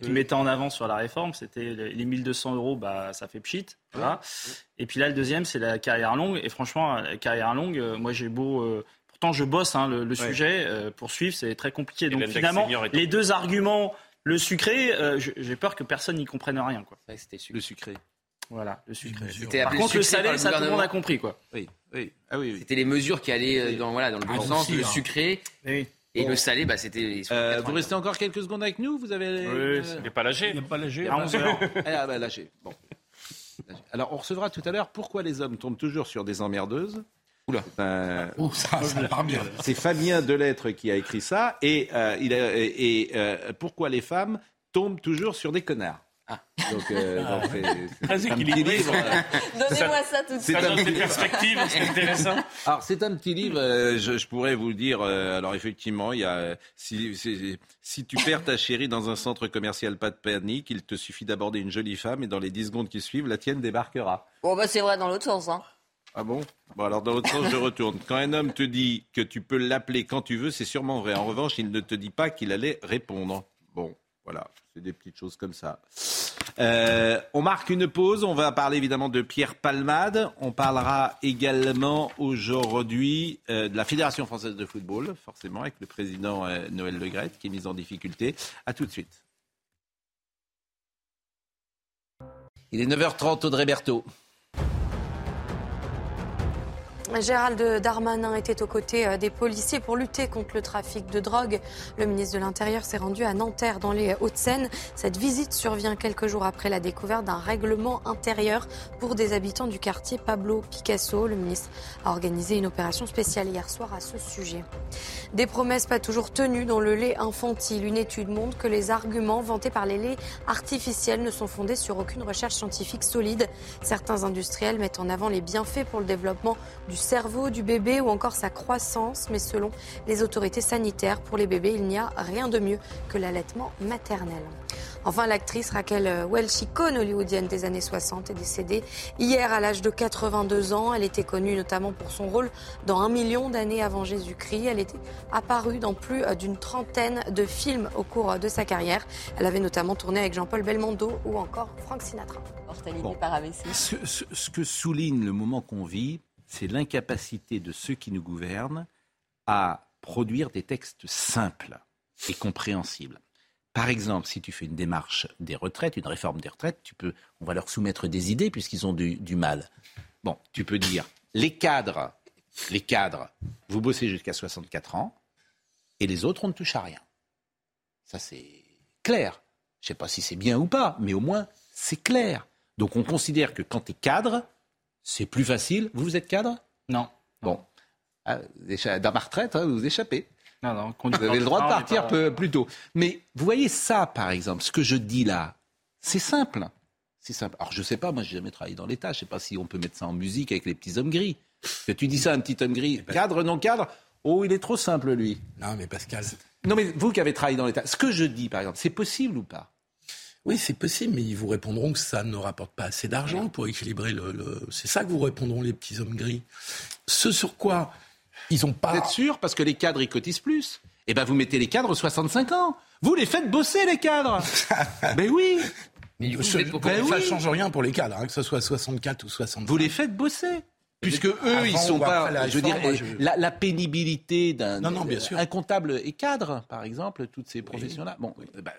[SPEAKER 4] qui mettait en avant sur la réforme, c'était les 1200 euros, bah, ça fait pchit. Voilà. Et puis là, le deuxième, c'est la carrière longue. Et franchement, la carrière longue, euh, moi j'ai beau. Euh, pourtant, je bosse hein, le, sujet. Euh, pour suivre, c'est très compliqué. Donc finalement, les deux arguments, le sucré, j'ai peur que personne n'y comprenne rien. Quoi.
[SPEAKER 2] c'était le sucré.
[SPEAKER 4] Voilà, le sucré. Par contre, le salé, ça, tout le monde a compris. Quoi.
[SPEAKER 2] Oui, oui. Ah, oui,
[SPEAKER 5] C'était les mesures qui allaient dans, voilà, dans le bon ah, sens. le hein. sucré. Oui. Et le salé, bah, c'était.
[SPEAKER 2] Euh, vous restez encore quelques secondes avec nous Vous avez.
[SPEAKER 6] Oui, il n'est pas lâché.
[SPEAKER 7] Il n'est pas lâché.
[SPEAKER 2] À 11 heures. ah, bah, lâché. Bon. Alors, on recevra tout à l'heure pourquoi les hommes tombent toujours sur des emmerdeuses.
[SPEAKER 7] Oula. Euh, oh, ça, ça part bien.
[SPEAKER 2] C'est Fabien Delettre qui a écrit ça. Et, euh, il a, et euh, pourquoi les femmes tombent toujours sur des connards. Ah. Donc, euh, ah.
[SPEAKER 17] c'est un petit livre. Donnez-moi ça tout de suite.
[SPEAKER 6] C'est un petit perspective, c'est intéressant.
[SPEAKER 2] Alors, c'est un petit livre, euh, je, je, pourrais vous le dire. Euh, alors, effectivement, il y a, si, si, tu perds ta chérie dans un centre commercial, pas de panique, il te suffit d'aborder une jolie femme et dans les 10 secondes qui suivent, la tienne débarquera.
[SPEAKER 17] Bon, bah, c'est vrai dans l'autre sens, hein.
[SPEAKER 2] Ah bon? Bon, alors dans l'autre sens, je retourne. Quand un homme te dit que tu peux l'appeler quand tu veux, c'est sûrement vrai. En revanche, il ne te dit pas qu'il allait répondre. Bon, voilà, c'est des petites choses comme ça. Euh, on marque une pause. On va parler évidemment de Pierre Palmade. On parlera également aujourd'hui euh, de la Fédération française de football, forcément, avec le président euh, Noël Legrette qui est mis en difficulté. À tout de suite. Il est 9h30, Audrey Berthaud.
[SPEAKER 3] Gérald Darmanin était aux côtés euh, des policiers pour lutter contre le trafic de drogue. Le ministre de l'Intérieur s'est rendu à Nanterre dans les Hauts-de-Seine. Cette visite survient quelques jours après la découverte d'un règlement intérieur pour des habitants du quartier Pablo Picasso. Le ministre a organisé une opération spéciale hier soir à ce sujet. Des promesses pas toujours tenues dans le lait infantile. Une étude montre que les arguments vantés par les laits artificiels ne sont fondés sur aucune recherche scientifique solide. Certains industriels mettent en avant les bienfaits pour le développement du cerveau du bébé ou encore sa croissance, mais selon les autorités sanitaires, pour les bébés, il n'y a rien de mieux que l'allaitement maternel. Enfin, l'actrice Raquel Welch, icône hollywoodienne des années 60, est décédée hier à l'âge de 82 ans. Elle était connue notamment pour son rôle dans Un million d'années avant Jésus-Christ. Elle était apparue dans plus d'une trentaine de films au cours de sa carrière. Elle avait notamment tourné avec Jean-Paul Belmondo ou encore Frank Sinatra.
[SPEAKER 2] ce que souligne le moment qu'on vit, c'est l'incapacité de ceux qui nous gouvernent à produire des textes simples et compréhensibles. Par exemple, si tu fais une démarche des retraites, une réforme des retraites, tu peux, on va leur soumettre des idées puisqu'ils ont du, mal. Bon, tu peux dire, les cadres, les cadres, vous bossez jusqu'à 64 ans et les autres, on ne touche à rien. Ça, c'est clair. Je ne sais pas si c'est bien ou pas, mais au moins, c'est clair. Donc, on considère que quand tu es cadre, c'est plus facile. Vous, vous êtes cadre?
[SPEAKER 4] Non.
[SPEAKER 2] Bon. Ah, dans ma retraite, hein, vous vous échappez.
[SPEAKER 4] Non,
[SPEAKER 2] vous avez le droit de partir plus tôt. Mais vous voyez ça, par exemple, ce que je dis là, c'est simple. C'est simple. Alors je ne sais pas, moi j'ai jamais travaillé dans l'État, je ne sais pas si on peut mettre ça en musique avec les petits hommes gris. Que tu dis ça à un petit homme gris, cadre, non cadre, oh il est trop simple lui.
[SPEAKER 18] Non mais Pascal.
[SPEAKER 2] Non mais vous qui avez travaillé dans l'État, ce que je dis par exemple, c'est possible ou pas?
[SPEAKER 18] Oui, c'est possible, mais ils vous répondront que ça ne rapporte pas assez d'argent pour équilibrer le. C'est ça que vous répondront les petits hommes gris. Ce sur quoi ils ont pas.
[SPEAKER 2] Vous êtes sûr Parce que les cadres, ils cotisent plus? Eh bien, vous mettez les cadres 65 ans. Vous les faites bosser, les cadres. Mais oui.
[SPEAKER 18] Mais ça ne change rien pour les cadres, hein, que ce soit 64 ou 65.
[SPEAKER 2] Vous les faites bosser. Puisque eux, ils sont pas. je veux dire, la, pénibilité d'un un comptable et cadre, par exemple, toutes ces professions-là. Bon, bah,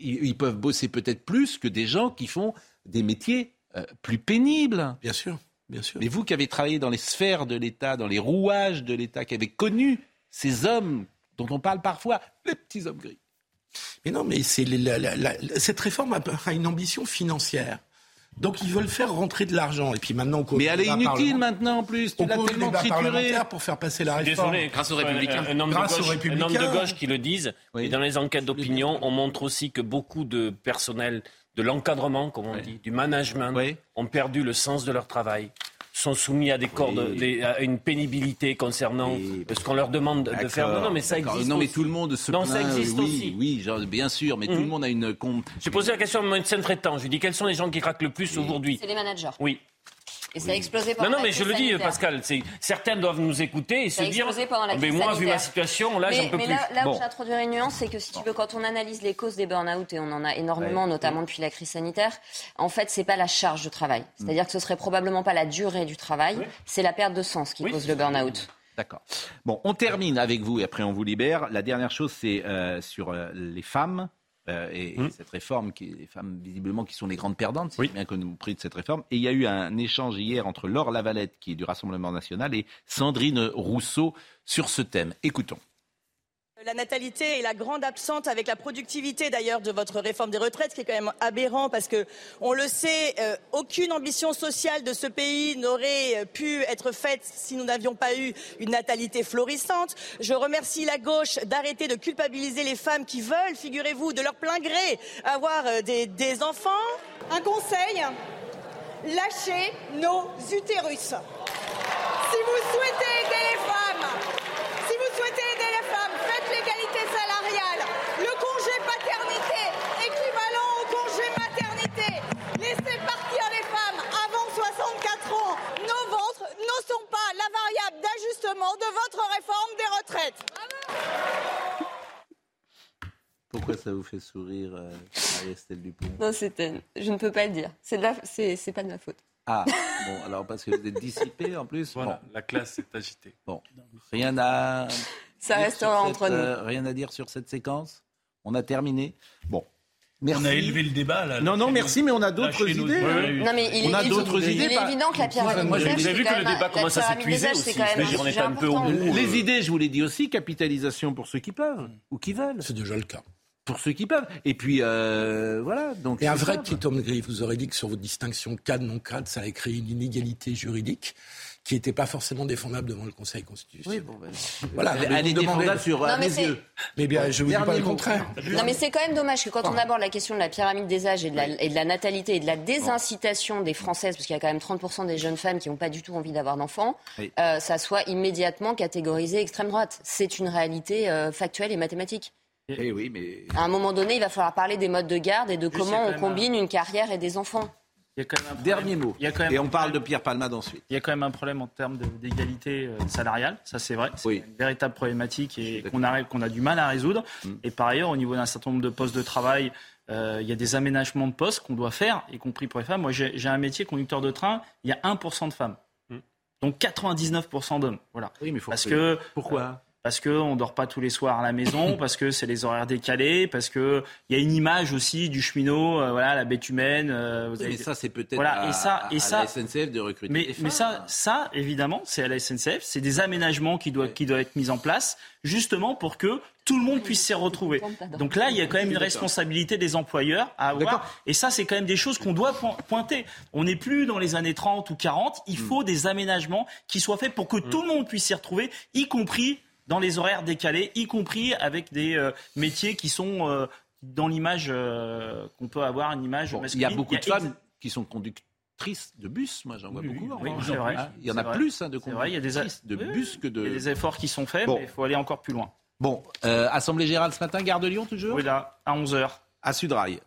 [SPEAKER 2] ils, peuvent bosser peut-être plus que des gens qui font des métiers euh, plus pénibles.
[SPEAKER 18] Bien sûr.
[SPEAKER 2] Mais vous qui avez travaillé dans les sphères de l'État, dans les rouages de l'État, qui avez connu ces hommes dont on parle parfois, les petits hommes gris.
[SPEAKER 18] Mais non, mais c'est cette réforme a une ambition financière. Donc ils veulent faire rentrer de l'argent. Et puis maintenant,
[SPEAKER 2] mais elle est inutile maintenant en plus. Tu l'as tellement trituré
[SPEAKER 18] pour faire passer la réforme.
[SPEAKER 6] Désolé, grâce aux républicains. Un, homme, de gauche, qui le disent. Et dans les enquêtes d'opinion, on montre aussi que beaucoup de personnel de l'encadrement, comme on dit, du management, ont perdu le sens de leur travail sont soumis à des cordes, à une pénibilité concernant ce qu'on leur demande de faire. Non, non, mais ça existe.
[SPEAKER 2] Non, mais tout le monde se
[SPEAKER 6] Non, ça existe aussi.
[SPEAKER 2] Oui, bien sûr, mais tout le mm. monde a une compte.
[SPEAKER 6] J'ai posé la question à mon médecin traitant. Je lui ai dit quels sont les gens qui craquent le plus aujourd'hui
[SPEAKER 17] C'est les managers.
[SPEAKER 6] Oui.
[SPEAKER 17] Et ça a explosé pendant
[SPEAKER 6] non,
[SPEAKER 17] non,
[SPEAKER 6] mais je le dis, Pascal, certains doivent nous écouter et se dire.
[SPEAKER 17] mais
[SPEAKER 6] moi, vu ma situation, là, j'en peux
[SPEAKER 17] mais
[SPEAKER 6] plus.
[SPEAKER 17] Là, là où j'introduirais une nuance, c'est que si tu veux, quand on analyse les causes des burn-out, et on en a énormément, notamment depuis la crise sanitaire, en fait, c'est pas la charge de travail. Mm. C'est-à-dire que ce serait probablement pas la durée du travail, c'est la perte de sens qui cause le burn-out.
[SPEAKER 2] D'accord. Bon, on termine avec vous et après on vous libère. La dernière chose, c'est euh, sur euh, les femmes. Euh, et, mmh. cette réforme, qui, les femmes visiblement qui sont les grandes perdantes, c'est bien connu prix de cette réforme. Et il y a eu un échange hier entre Laure Lavalette, qui est du Rassemblement national, et Sandrine Rousseau sur ce thème. Écoutons.
[SPEAKER 19] La natalité est la grande absente avec la productivité d'ailleurs de votre réforme des retraites, qui est quand même aberrant parce que, on le sait, euh, aucune ambition sociale de ce pays n'aurait euh, pu être faite si nous n'avions pas eu une natalité florissante. Je remercie la gauche d'arrêter de culpabiliser les femmes qui veulent, figurez-vous, de leur plein gré avoir euh, des, des enfants. Un conseil, lâchez nos utérus. Si vous souhaitez sont pas la variable d'ajustement de votre réforme des retraites.
[SPEAKER 2] Pourquoi ça vous fait sourire, euh, Marie-Estelle Dupont
[SPEAKER 17] Non, je ne peux pas le dire. C'est, de c'est pas de ma faute.
[SPEAKER 2] Ah, bon, alors parce que vous êtes dissipé en plus.
[SPEAKER 4] Voilà, la classe est agitée.
[SPEAKER 2] Bon, rien à.
[SPEAKER 17] Ça restera entre nous. Euh,
[SPEAKER 2] rien à dire sur cette séquence On a terminé Bon.
[SPEAKER 7] Merci. On a élevé le débat là.
[SPEAKER 2] Non, non, merci, mais on a d'autres idées.
[SPEAKER 17] Non, mais il
[SPEAKER 2] on a d'autres idées.
[SPEAKER 17] Il est évident que la pyramide
[SPEAKER 6] Moi, j'ai vu que le débat commence à s'épuiser aussi.
[SPEAKER 17] on est un peu au bout.
[SPEAKER 2] Les idées, je vous l'ai dit aussi, capitalisation pour ceux qui peuvent ou qui veulent.
[SPEAKER 18] C'est déjà le cas
[SPEAKER 2] pour ceux qui peuvent. Et puis, euh, voilà. Donc
[SPEAKER 18] et un vrai petit homme gris, vous aurez dit que sur votre distinction cadre-non-cadre, ça a créé une inégalité juridique. Qui n'était pas forcément défendable devant le Conseil constitutionnel.
[SPEAKER 2] Oui, bon, ben,
[SPEAKER 18] voilà,
[SPEAKER 2] elle est défendable sur
[SPEAKER 17] Non,
[SPEAKER 2] mes
[SPEAKER 17] mais
[SPEAKER 2] yeux.
[SPEAKER 18] Mais bien, je vous dis pas le contraire.
[SPEAKER 17] Non, mais c'est quand même dommage que quand on aborde la question de la pyramide des âges et de la, et de la natalité et de la désincitation des Françaises, parce qu'il y a quand même 30% des jeunes femmes qui n'ont pas du tout envie d'avoir d'enfants,
[SPEAKER 2] Oui.
[SPEAKER 17] euh, ça soit immédiatement catégorisé extrême droite. C'est une réalité euh, factuelle et mathématique.
[SPEAKER 2] Eh oui, mais
[SPEAKER 17] À un moment donné, il va falloir parler des modes de garde et de comment on combine une carrière et des enfants.
[SPEAKER 4] Il y a quand même un problème.
[SPEAKER 2] dernier mot.
[SPEAKER 4] Il y a quand même
[SPEAKER 2] Et on parle de Pierre Palmade ensuite.
[SPEAKER 4] Il y a quand même un problème en termes d'égalité euh, salariale, ça c'est vrai. C'est
[SPEAKER 2] Oui.
[SPEAKER 4] une véritable problématique et qu'on a, qu'on a du mal à résoudre. Et par ailleurs, au niveau d'un certain nombre de postes de travail, euh, il y a des aménagements de postes qu'on doit faire, y compris pour les femmes. Moi, j'ai un métier conducteur de train, il y a 1% de femmes. Donc 99% d'hommes. Voilà.
[SPEAKER 2] Oui, mais faut
[SPEAKER 4] Parce
[SPEAKER 2] que Pourquoi?
[SPEAKER 4] Parce qu'on ne dort pas tous les soirs à la maison, parce que c'est les horaires décalés, parce qu'il y a une image aussi du cheminot, euh, voilà, la bête humaine. euh, vous avez-
[SPEAKER 2] mais ça, c'est peut-être
[SPEAKER 4] Voilà,
[SPEAKER 2] à,
[SPEAKER 4] et ça-
[SPEAKER 2] à-
[SPEAKER 4] et
[SPEAKER 2] à
[SPEAKER 4] ça-
[SPEAKER 2] la SNCF de recruter
[SPEAKER 4] mais, mais ça, ça, évidemment, c'est à la SNCF, c'est des aménagements qui doivent, qui doivent être mis en place, justement pour que tout le monde puisse s'y retrouver. Donc là, il y a quand même une responsabilité des employeurs à avoir. Et ça, c'est quand même des choses qu'on doit po- pointer. On n'est plus dans les années 30 ou 40. Il faut des aménagements qui soient faits pour que tout le monde puisse s'y retrouver, y compris dans les horaires décalés, y compris avec des euh, métiers qui sont euh, dans l'image euh, qu'on peut avoir, une image
[SPEAKER 2] Bon, il y
[SPEAKER 4] masculine.
[SPEAKER 2] a beaucoup de femmes qui sont conductrices de bus. Moi, j'en vois
[SPEAKER 4] Oui,
[SPEAKER 2] beaucoup.
[SPEAKER 4] oui,
[SPEAKER 2] en
[SPEAKER 4] c'est vrai.
[SPEAKER 2] Hein, Il y en a
[SPEAKER 4] vrai.
[SPEAKER 2] plus hein, de conductrices de
[SPEAKER 4] Oui,
[SPEAKER 2] bus que de.
[SPEAKER 4] Il y a des efforts qui sont faits,
[SPEAKER 2] Bon.
[SPEAKER 4] mais il faut aller encore plus loin.
[SPEAKER 2] Bon, Assemblée Générale ce matin, Gare de Lyon toujours
[SPEAKER 4] Oui, là, à 11h.
[SPEAKER 2] À Sudrail.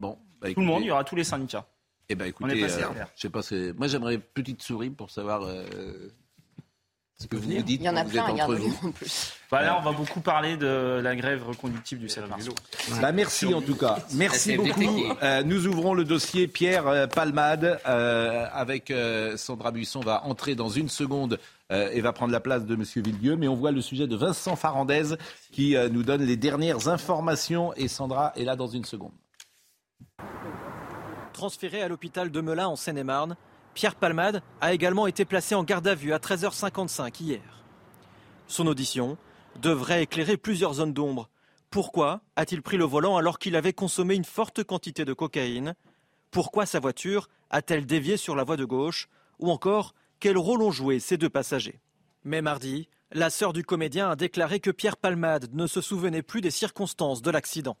[SPEAKER 2] Bon, bah,
[SPEAKER 4] Tout le monde,
[SPEAKER 2] écoutez,
[SPEAKER 4] il y aura tous les syndicats.
[SPEAKER 2] Eh ben, écoutez, je sais pas, moi j'aimerais une petite souris pour savoir ce que vous vous dites
[SPEAKER 17] Il y en a plein à. Lyon en plus.
[SPEAKER 4] Bah, là, on va beaucoup parler de la grève reconductible du 7 mars.
[SPEAKER 2] Bah, merci en tout cas. Merci beaucoup. Euh, nous ouvrons le dossier Pierre euh, Palmade euh, avec euh, Sandra Buisson va entrer dans une seconde euh, et va prendre la place de Monsieur Villedieu. Mais on voit le sujet de Vincent Farandez qui euh, nous donne les dernières informations et Sandra est là dans une seconde.
[SPEAKER 20] Transféré à l'hôpital de Melun en Seine-et-Marne, Pierre Palmade a également été placé en garde à vue à 13h55 hier. Son audition devrait éclairer plusieurs zones d'ombre. Pourquoi a-t-il pris le volant alors qu'il avait consommé une forte quantité de cocaïne? Pourquoi sa voiture a-t-elle dévié sur la voie de gauche? Ou encore, quel rôle ont joué ces deux passagers? Mais mardi, la sœur du comédien a déclaré que Pierre Palmade ne se souvenait plus des circonstances de l'accident.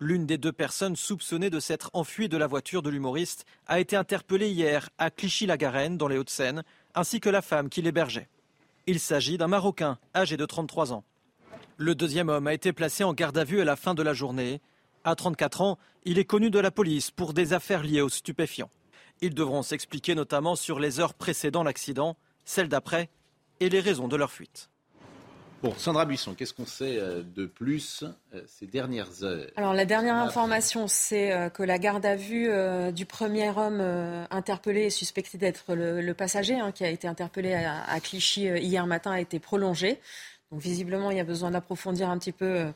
[SPEAKER 20] L'une des deux personnes soupçonnées de s'être enfuie de la voiture de l'humoriste a été interpellée hier à Clichy-la-Garenne, dans les Hauts-de-Seine, ainsi que la femme qui l'hébergeait. Il s'agit d'un Marocain âgé de 33 ans. Le deuxième homme a été placé en garde à vue à la fin de la journée. À 34 ans, il est connu de la police pour des affaires liées aux stupéfiants. Ils devront s'expliquer notamment sur les heures précédant l'accident, celles d'après et les raisons de leur fuite.
[SPEAKER 2] Bon, Sandra Buisson, qu'est-ce qu'on sait euh, de plus euh, ces dernières heures?
[SPEAKER 21] Alors la dernière information, c'est euh, que la garde à vue du premier homme interpellé et suspecté d'être le, le passager, hein, qui a été interpellé à, à Clichy hier matin, a été prolongée. Donc visiblement, il y a besoin d'approfondir un petit peu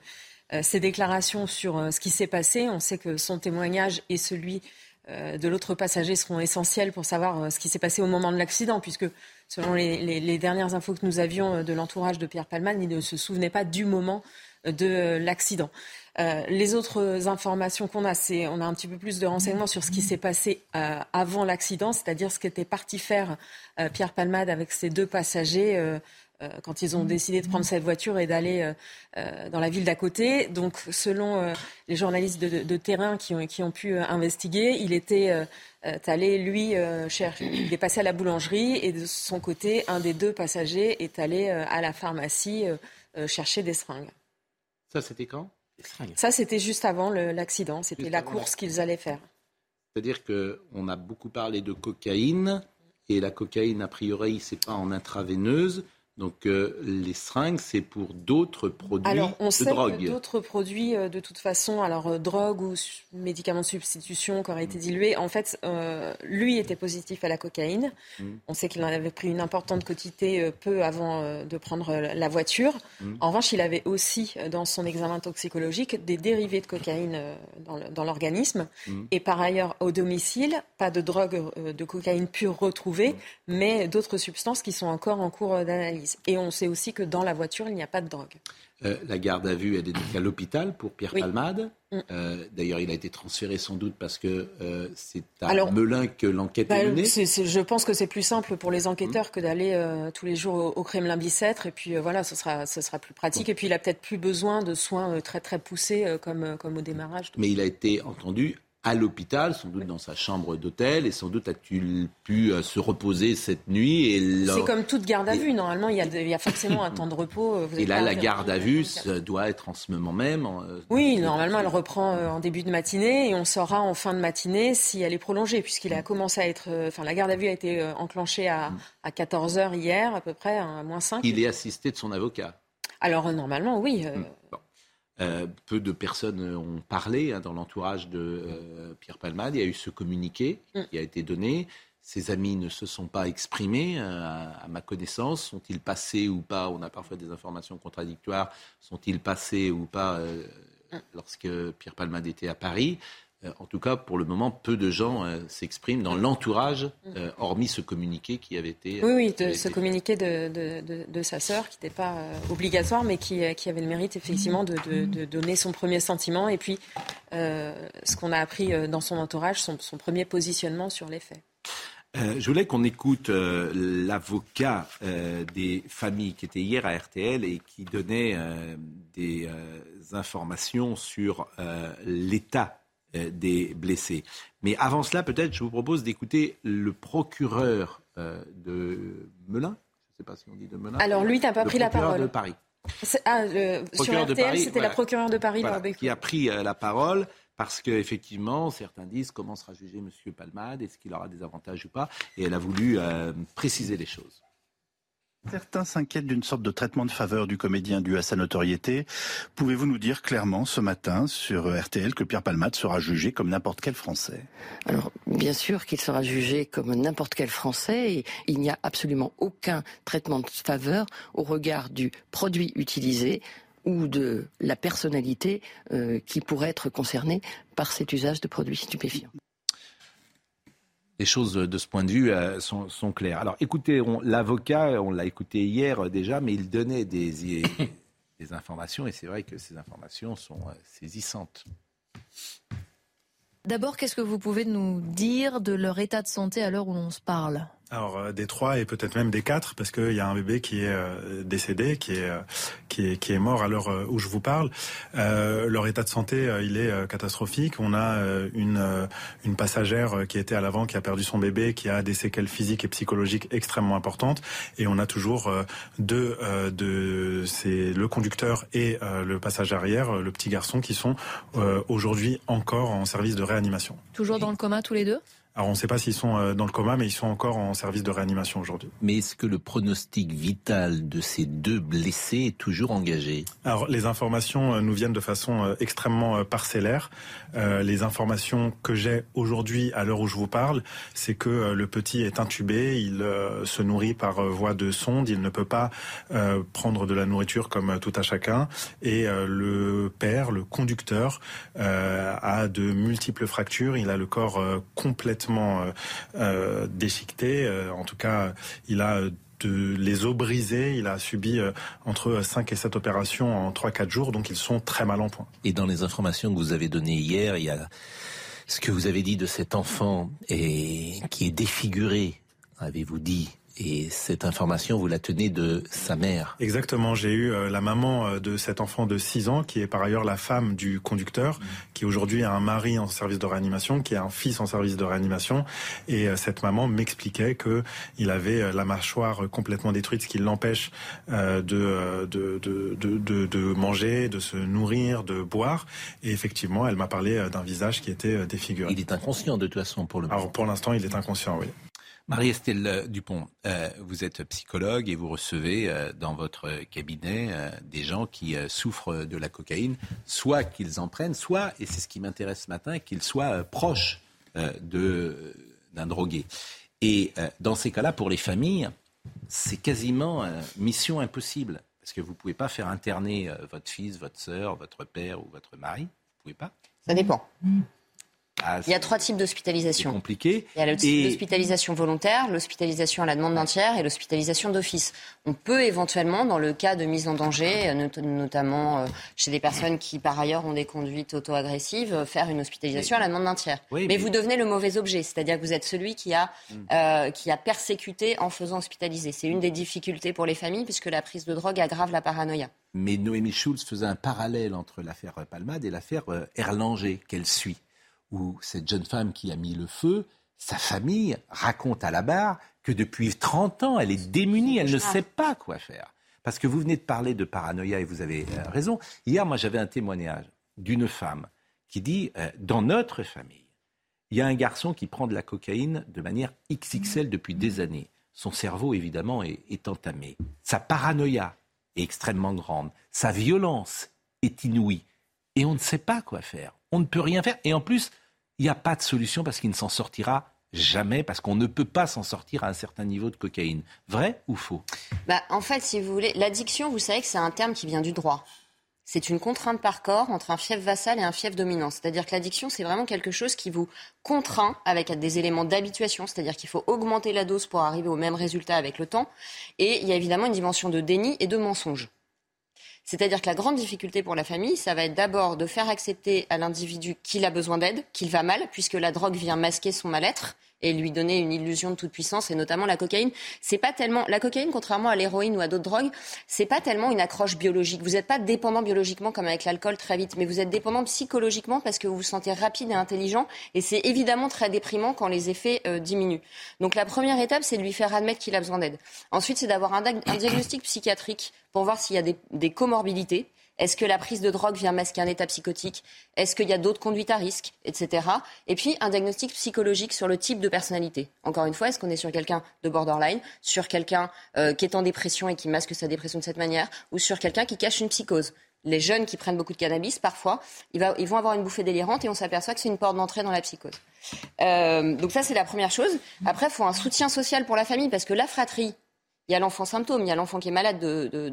[SPEAKER 21] ses déclarations sur ce qui s'est passé. On sait que son témoignage et celui de l'autre passager seront essentiels pour savoir ce qui s'est passé au moment de l'accident, puisque selon les, dernières infos que nous avions euh, de l'entourage de Pierre Palman, il ne se souvenait pas du moment euh, de euh, l'accident. Les autres informations qu'on a, c'est on a un petit peu plus de renseignements sur ce qui s'est passé avant l'accident, c'est-à-dire ce qu'était parti faire Pierre Palmade avec ses deux passagers quand ils ont décidé de prendre cette voiture et d'aller euh, euh, dans la ville d'à côté. Donc, selon euh, les journalistes de, de- de terrain qui ont, qui ont pu euh, investiguer, il était euh, euh, allé, lui, euh, chercher, il est passé à la boulangerie et de son côté, un des deux passagers est allé euh, à la pharmacie euh, euh, chercher des seringues.
[SPEAKER 2] Ça, c'était quand?
[SPEAKER 21] Ça, c'était juste avant l'accident. C'était la course qu'ils allaient faire.
[SPEAKER 2] C'est-à-dire qu'on a beaucoup parlé de cocaïne, et la cocaïne, a priori, c'est pas en intraveineuse. Donc euh, les seringues, c'est pour d'autres produits
[SPEAKER 21] Alors, on
[SPEAKER 2] de
[SPEAKER 21] sait
[SPEAKER 2] drogue.
[SPEAKER 21] que d'autres produits, euh, de toute façon, alors euh, drogue ou su- médicaments de substitution qui auraient été dilués, en fait, lui était positif à la cocaïne.
[SPEAKER 2] Mm.
[SPEAKER 21] On sait qu'il en avait pris une importante quantité peu avant de prendre la voiture.
[SPEAKER 2] Mm.
[SPEAKER 21] En revanche, il avait aussi, dans son examen toxicologique, des dérivés de cocaïne dans le- dans l'organisme.
[SPEAKER 2] Mm.
[SPEAKER 21] Et par ailleurs, au domicile, pas de drogue de cocaïne pure retrouvée, mais d'autres substances qui sont encore en cours d'analyse. Et on sait aussi que dans la voiture, il n'y a pas de drogue.
[SPEAKER 2] Euh, la garde à vue, elle est à l'hôpital pour Pierre Palmade. Mm. Euh, d'ailleurs, il a été transféré sans doute parce que euh, c'est à Melun que l'enquête est bah, menée.
[SPEAKER 21] je pense que c'est plus simple pour les enquêteurs que d'aller tous les jours au, Kremlin-Bicêtre. Et puis voilà, ce sera, ce sera plus pratique. Et puis il a peut-être plus besoin de soins très très poussés comme, comme au démarrage.
[SPEAKER 2] Mais il a été entendu à l'hôpital, sans doute dans sa chambre d'hôtel, et sans doute a-t-il pu euh, se reposer cette nuit.
[SPEAKER 21] Et C'est comme toute garde à vue. Normalement, il y, a, il y a forcément un temps de repos.
[SPEAKER 2] Euh, et là, la garde à vue doit être en ce moment même.
[SPEAKER 21] Euh, oui, normalement, elle reprend en début de matinée et on saura en fin de matinée si elle est prolongée, puisqu'il a commencé à être. Enfin, la garde à vue a été enclenchée à, à 14 h hier, à peu près, à moins 5.
[SPEAKER 2] Il est assisté de son avocat.
[SPEAKER 21] Alors, normalement, oui.
[SPEAKER 2] Euh, peu de personnes ont parlé hein, dans l'entourage de euh, Pierre Palmade. Il y a eu ce communiqué mm. qui a été donné. Ses amis ne se sont pas exprimés, euh, à, ma connaissance. Sont-ils passés ou pas? On a parfois des informations contradictoires. Sont-ils passés ou pas mm. lorsque Pierre Palmade était à Paris? En tout cas, pour le moment, peu de gens euh, s'expriment dans l'entourage, euh, hormis ce communiqué qui avait été.
[SPEAKER 21] Oui, oui, de, ce communiqué de, sa sœur, qui n'était pas obligatoire, mais qui, avait le mérite, effectivement, de, donner son premier sentiment et puis ce qu'on a appris dans son entourage, son, premier positionnement sur les faits.
[SPEAKER 2] je voulais qu'on écoute l'avocat des familles qui était hier à RTL et qui donnait des informations sur l'état euh, des blessés. Mais avant cela, peut-être, je vous propose d'écouter le procureur euh, de Melun. Je ne sais pas si on dit de Melun.
[SPEAKER 21] Alors lui, tu n'as pas pris la parole.
[SPEAKER 2] de Paris.
[SPEAKER 21] Ah, sur RTL, c'était la procureure de Paris,
[SPEAKER 2] qui a pris euh, la parole parce qu'effectivement, certains disent comment sera jugé M. Palmade, est-ce qu'il aura des avantages ou pas, et elle a voulu préciser les choses.
[SPEAKER 22] Certains s'inquiètent d'une sorte de traitement de faveur du comédien dû à sa notoriété. Pouvez-vous nous dire clairement ce matin sur RTL que Pierre Palmade sera jugé comme n'importe quel Français?
[SPEAKER 23] Alors, bien sûr qu'il sera jugé comme n'importe quel Français et il n'y a absolument aucun traitement de faveur au regard du produit utilisé ou de la personnalité euh, qui pourrait être concernée par cet usage de produits stupéfiants
[SPEAKER 2] les choses de ce point de vue euh, sont, claires. Alors écoutez, l'avocat, on l'a écouté hier euh, déjà, mais il donnait des, des informations et c'est vrai que ces informations sont euh, saisissantes.
[SPEAKER 24] D'abord, qu'est-ce que vous pouvez nous dire de leur état de santé à l'heure où l'on se parle?
[SPEAKER 25] Alors euh, des trois et peut-être même des quatre parce qu'il y a un bébé qui est euh, décédé, qui est, euh, qui est qui est mort à l'heure où je vous parle. leur état de santé, il est catastrophique. On a une une passagère qui était à l'avant, qui a perdu son bébé, qui a des séquelles physiques et psychologiques extrêmement importantes, et on a toujours deux de c'est le conducteur et le passager arrière, le petit garçon, qui sont aujourd'hui encore en service de réanimation.
[SPEAKER 24] Toujours dans le coma tous les deux?
[SPEAKER 25] Alors on ne sait pas s'ils sont euh, dans le coma, mais ils sont encore en service de réanimation aujourd'hui.
[SPEAKER 2] Mais est-ce que le pronostic vital de ces deux blessés est toujours engagé?
[SPEAKER 25] Alors les informations euh, nous viennent de façon euh, extrêmement parcellaire. les informations que j'ai aujourd'hui, à l'heure où je vous parle, c'est que le petit est intubé, il se nourrit par voie de sonde, il ne peut pas prendre de la nourriture comme tout à chacun, et le père, le conducteur, a de multiples fractures, il a le corps complètement euh, euh, déchiqueté. Euh, en tout cas, il a les os brisés. Il a subi entre 5 et 7 opérations en 3-4 jours, donc ils sont très mal en point.
[SPEAKER 2] Et dans les informations que vous avez données hier, il y a ce que vous avez dit de cet enfant et qui est défiguré, avez-vous dit et cette information, vous la tenez de sa mère.
[SPEAKER 25] Exactement. J'ai eu euh, la maman euh, de cet enfant de 6 ans, qui est par ailleurs la femme du conducteur, mmh. qui aujourd'hui a un mari en service de réanimation, qui a un fils en service de réanimation. Et euh, cette maman m'expliquait que il avait la mâchoire complètement détruite, ce qui l'empêche de, de, de, de, de manger, de se nourrir, de boire. Et effectivement, elle m'a parlé d'un visage qui était défiguré.
[SPEAKER 2] Il est inconscient de toute façon pour le moment.
[SPEAKER 25] Alors pour l'instant, il est inconscient, oui.
[SPEAKER 2] Marie-Estelle Dupont, euh, vous êtes psychologue et vous recevez euh, dans votre cabinet euh, des gens qui souffrent de la cocaïne, soit qu'ils en prennent, soit, et c'est ce qui m'intéresse ce matin, qu'ils soient proches d'un drogué. Et dans ces cas-là, pour les familles, c'est quasiment mission impossible. Parce que vous ne pouvez pas faire interner votre fils, votre sœur, votre père ou votre mari. Vous ne pouvez pas.
[SPEAKER 21] Ça dépend.
[SPEAKER 17] Il y a trois types d'hospitalisation.
[SPEAKER 2] compliqué.
[SPEAKER 17] Il y a l'hospitalisation volontaire, l'hospitalisation à la demande d'un tiers et l'hospitalisation d'office. On peut éventuellement, dans le cas de mise en danger, euh, notamment euh, chez des personnes qui par ailleurs ont des conduites auto-agressives, euh, faire une hospitalisation à la demande d'un tiers. mais, vous devenez le mauvais objet, c'est-à-dire que vous êtes celui qui a, mm. qui a persécuté en faisant hospitaliser. C'est une des difficultés pour les familles puisque la prise de drogue aggrave la paranoïa.
[SPEAKER 2] Mais Noémie Schulz faisait un parallèle entre l'affaire Palmade et l'affaire Erlanger qu'elle suit où cette jeune femme qui a mis le feu, sa famille raconte à la barre que depuis 30 ans, elle est démunie, elle ne sait pas quoi faire. Parce que vous venez de parler de paranoïa et vous avez euh, raison. Hier, moi, j'avais un témoignage d'une femme qui dit, euh, dans notre famille, il y a un garçon qui prend de la cocaïne de manière XXL depuis des années. Son cerveau, évidemment, est, est entamé. Sa paranoïa est extrêmement grande. Sa violence est inouïe. Et on ne sait pas quoi faire. On ne peut rien faire. Et en plus, il n'y a pas de solution parce qu'il ne s'en sortira jamais, parce qu'on ne peut pas s'en sortir à un certain niveau de cocaïne. Vrai ou faux?
[SPEAKER 17] Bah, En fait, si vous voulez, l'addiction, vous savez que c'est un terme qui vient du droit. C'est une contrainte par corps entre un fief vassal et un fief dominant. C'est-à-dire que l'addiction, c'est vraiment quelque chose qui vous contraint avec des éléments d'habituation, c'est-à-dire qu'il faut augmenter la dose pour arriver au même résultat avec le temps. Et il y a évidemment une dimension de déni et de mensonge. C'est-à-dire que la grande difficulté pour la famille, ça va être d'abord de faire accepter à l'individu qu'il a besoin d'aide, qu'il va mal, puisque la drogue vient masquer son mal-être et lui donner une illusion de toute puissance, et notamment la cocaïne. C'est pas tellement la cocaïne, contrairement à l'héroïne ou à d'autres drogues, c'est pas tellement une accroche biologique. Vous n'êtes pas dépendant biologiquement comme avec l'alcool très vite, mais vous êtes dépendant psychologiquement parce que vous vous sentez rapide et intelligent, et c'est évidemment très déprimant quand les effets euh, diminuent. Donc la première étape, c'est de lui faire admettre qu'il a besoin d'aide. Ensuite, c'est d'avoir un, diagnostic psychiatrique pour voir s'il y a des, des comorbidités. Est-ce que la prise de drogue vient masquer un état psychotique? Est-ce qu'il y a d'autres conduites à risque, etc. Et puis un diagnostic psychologique sur le type de personnalité. Encore une fois, est-ce qu'on est sur quelqu'un de borderline, sur quelqu'un euh, qui est en dépression et qui masque sa dépression de cette manière, ou sur quelqu'un qui cache une psychose? Les jeunes qui prennent beaucoup de cannabis, parfois, ils, vont avoir une bouffée délirante et on s'aperçoit que c'est une porte d'entrée dans la psychose. Euh, donc ça, c'est la première chose. Après, il faut un soutien social pour la famille parce que la fratrie, il y a l'enfant symptôme, il y a l'enfant qui est malade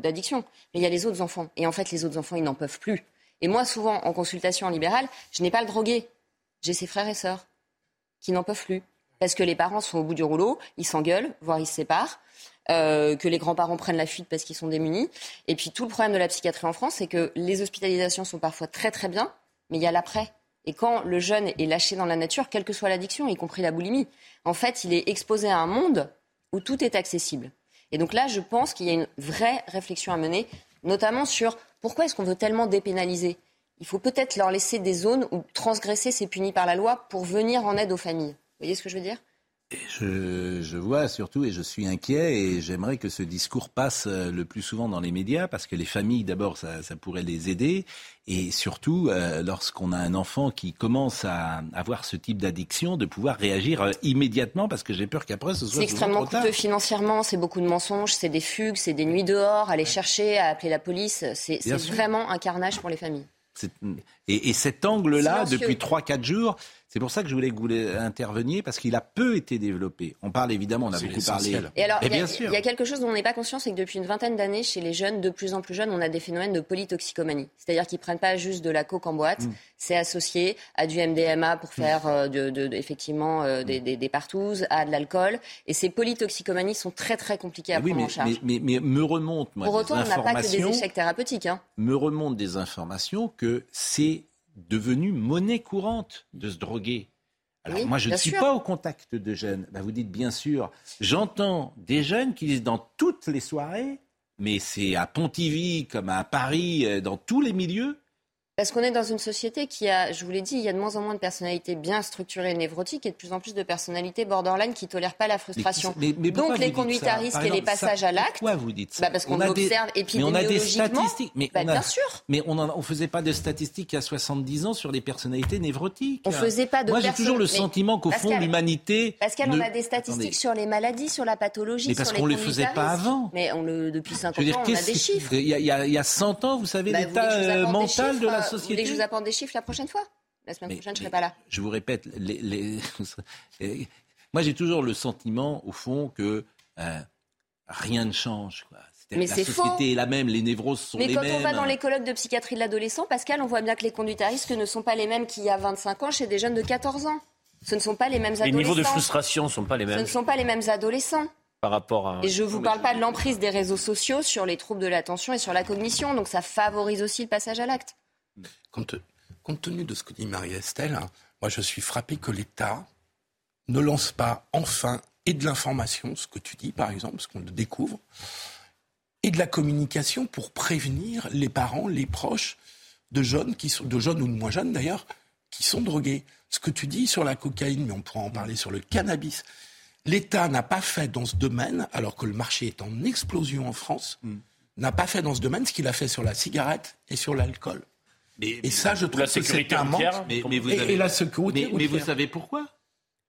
[SPEAKER 17] d'addiction, mais il y a les autres enfants. Et en fait, les autres enfants, ils n'en peuvent plus. Et moi, souvent, en consultation en libéral, je n'ai pas le drogué. J'ai ses frères et sœurs qui n'en peuvent plus. Parce que les parents sont au bout du rouleau, ils s'engueulent, voire ils se séparent. Euh, que les grands-parents prennent la fuite parce qu'ils sont démunis. Et puis tout le problème de la psychiatrie en France, c'est que les hospitalisations sont parfois très très bien, mais il y a l'après. Et quand le jeune est lâché dans la nature, quelle que soit l'addiction, y compris la boulimie, en fait, il est exposé à un monde où tout est accessible. Et donc là, je pense qu'il y a une vraie réflexion à mener, notamment sur pourquoi est-ce qu'on veut tellement dépénaliser Il faut peut-être leur laisser des zones où transgresser c'est puni par la loi pour venir en aide aux familles. Vous voyez ce que je veux dire?
[SPEAKER 2] Je, je, vois surtout et je suis inquiet et j'aimerais que ce discours passe euh, le plus souvent dans les médias parce que les familles, d'abord, ça, ça, pourrait les aider et surtout, euh, lorsqu'on a un enfant qui commence à avoir ce type d'addiction, de pouvoir réagir euh, immédiatement parce que j'ai peur qu'après ce soit
[SPEAKER 17] C'est extrêmement coûteux financièrement, c'est beaucoup de mensonges, c'est des fugues, c'est des nuits dehors, aller chercher, à appeler la police. C'est vraiment un carnage pour les familles.
[SPEAKER 2] Et, et cet angle-là, depuis 3-4 jours, c'est pour ça que je voulais que vous interveniez, parce qu'il a peu été développé. On parle évidemment, on a beaucoup parlé.
[SPEAKER 17] Et alors, il y, a quelque chose dont on n'est pas conscient, c'est que depuis une vingtaine d'années, chez les jeunes, de plus en plus jeunes, on a des phénomènes de polytoxicomanie. C'est-à-dire qu'ils prennent pas juste de la coke en boîte, mm. c'est associé à du MDMA pour faire euh, de, effectivement euh, des, des, partouzes, à de l'alcool. Et ces polytoxicomanies sont très très compliquées à prendre
[SPEAKER 2] en
[SPEAKER 17] charge.
[SPEAKER 2] Mais, mais, me remonte, moi,
[SPEAKER 17] Pour autant, on n'a pas que des échecs thérapeutiques. Hein.
[SPEAKER 2] Me remonte des informations que c'est devenu monnaie courante de se droguer. Alors moi, je ne suis pas au contact de jeunes. Bah, vous dites bien sûr. J'entends des jeunes qui disent dans toutes les soirées, mais c'est à Pontivy comme à Paris, euh, dans tous les milieux,
[SPEAKER 17] parce qu'on est dans une société qui a, je vous l'ai dit, il y a de moins en moins de personnalités bien structurées, névrotiques, et de plus en plus de personnalités borderline qui tolèrent pas la frustration. Donc les conduites à risque et les passages à l'acte.
[SPEAKER 2] Pourquoi vous dites ça
[SPEAKER 17] bah Parce qu'on observe
[SPEAKER 2] des... épidémiologiquement. Mais on a des statistiques. Mais
[SPEAKER 17] bah,
[SPEAKER 2] on a...
[SPEAKER 17] bien sûr.
[SPEAKER 2] Mais on ne faisait pas de statistiques il y a 70 ans sur les personnalités névrotiques.
[SPEAKER 17] On faisait pas de.
[SPEAKER 2] Moi j'ai toujours le sentiment qu'au fond l'humanité.
[SPEAKER 17] Pascal, on a des statistiques sur les maladies, sur la pathologie.
[SPEAKER 2] Mais parce qu'on ne les faisait pas avant.
[SPEAKER 17] Mais on le depuis 50 ans, on a des chiffres. Il
[SPEAKER 2] y a 100 ans, vous savez bah, l'état euh, mental de la société
[SPEAKER 17] des chiffres la prochaine fois? La semaine prochaine, je ne serai pas là.
[SPEAKER 2] Je vous répète, les, moi j'ai toujours le sentiment, au fond, que euh, rien ne change. Mais la société est la même, les névroses sont les mêmes.
[SPEAKER 17] Mais quand on va dans les colloques de psychiatrie de l'adolescent, Pascal, on voit bien que les conduites à risque ne sont pas les mêmes qu'il y a 25 ans chez des jeunes de 14 ans. Ce ne sont pas les mêmes adolescents.
[SPEAKER 6] Les niveaux de frustration ne sont pas les mêmes.
[SPEAKER 17] Ce ne sont pas les mêmes adolescents.
[SPEAKER 6] Par rapport à...
[SPEAKER 17] Et je ne vous parle pas de l'emprise des réseaux sociaux sur les troubles de l'attention et sur la cognition. Donc ça favorise aussi le passage à l'acte.
[SPEAKER 18] Compte, compte tenu de ce que dit Marie-Estelle, hein, moi je suis frappé que l'État ne lance pas enfin et de l'information, ce que tu dis par exemple, ce qu'on le découvre, et de la communication pour prévenir les parents, les proches de jeunes, qui sont, de jeunes ou de moins jeunes d'ailleurs, qui sont drogués. Ce que tu dis sur la cocaïne, mais on pourra en parler sur le cannabis. L'État n'a pas fait dans ce domaine, alors que le marché est en explosion en France, hmm. n'a pas fait dans ce domaine ce qu'il a fait sur la cigarette et sur l'alcool. Et ça, je trouve que c'est un manque.
[SPEAKER 2] Mais, vous
[SPEAKER 18] et, la sécurité.
[SPEAKER 2] Mais, vous savez pourquoi?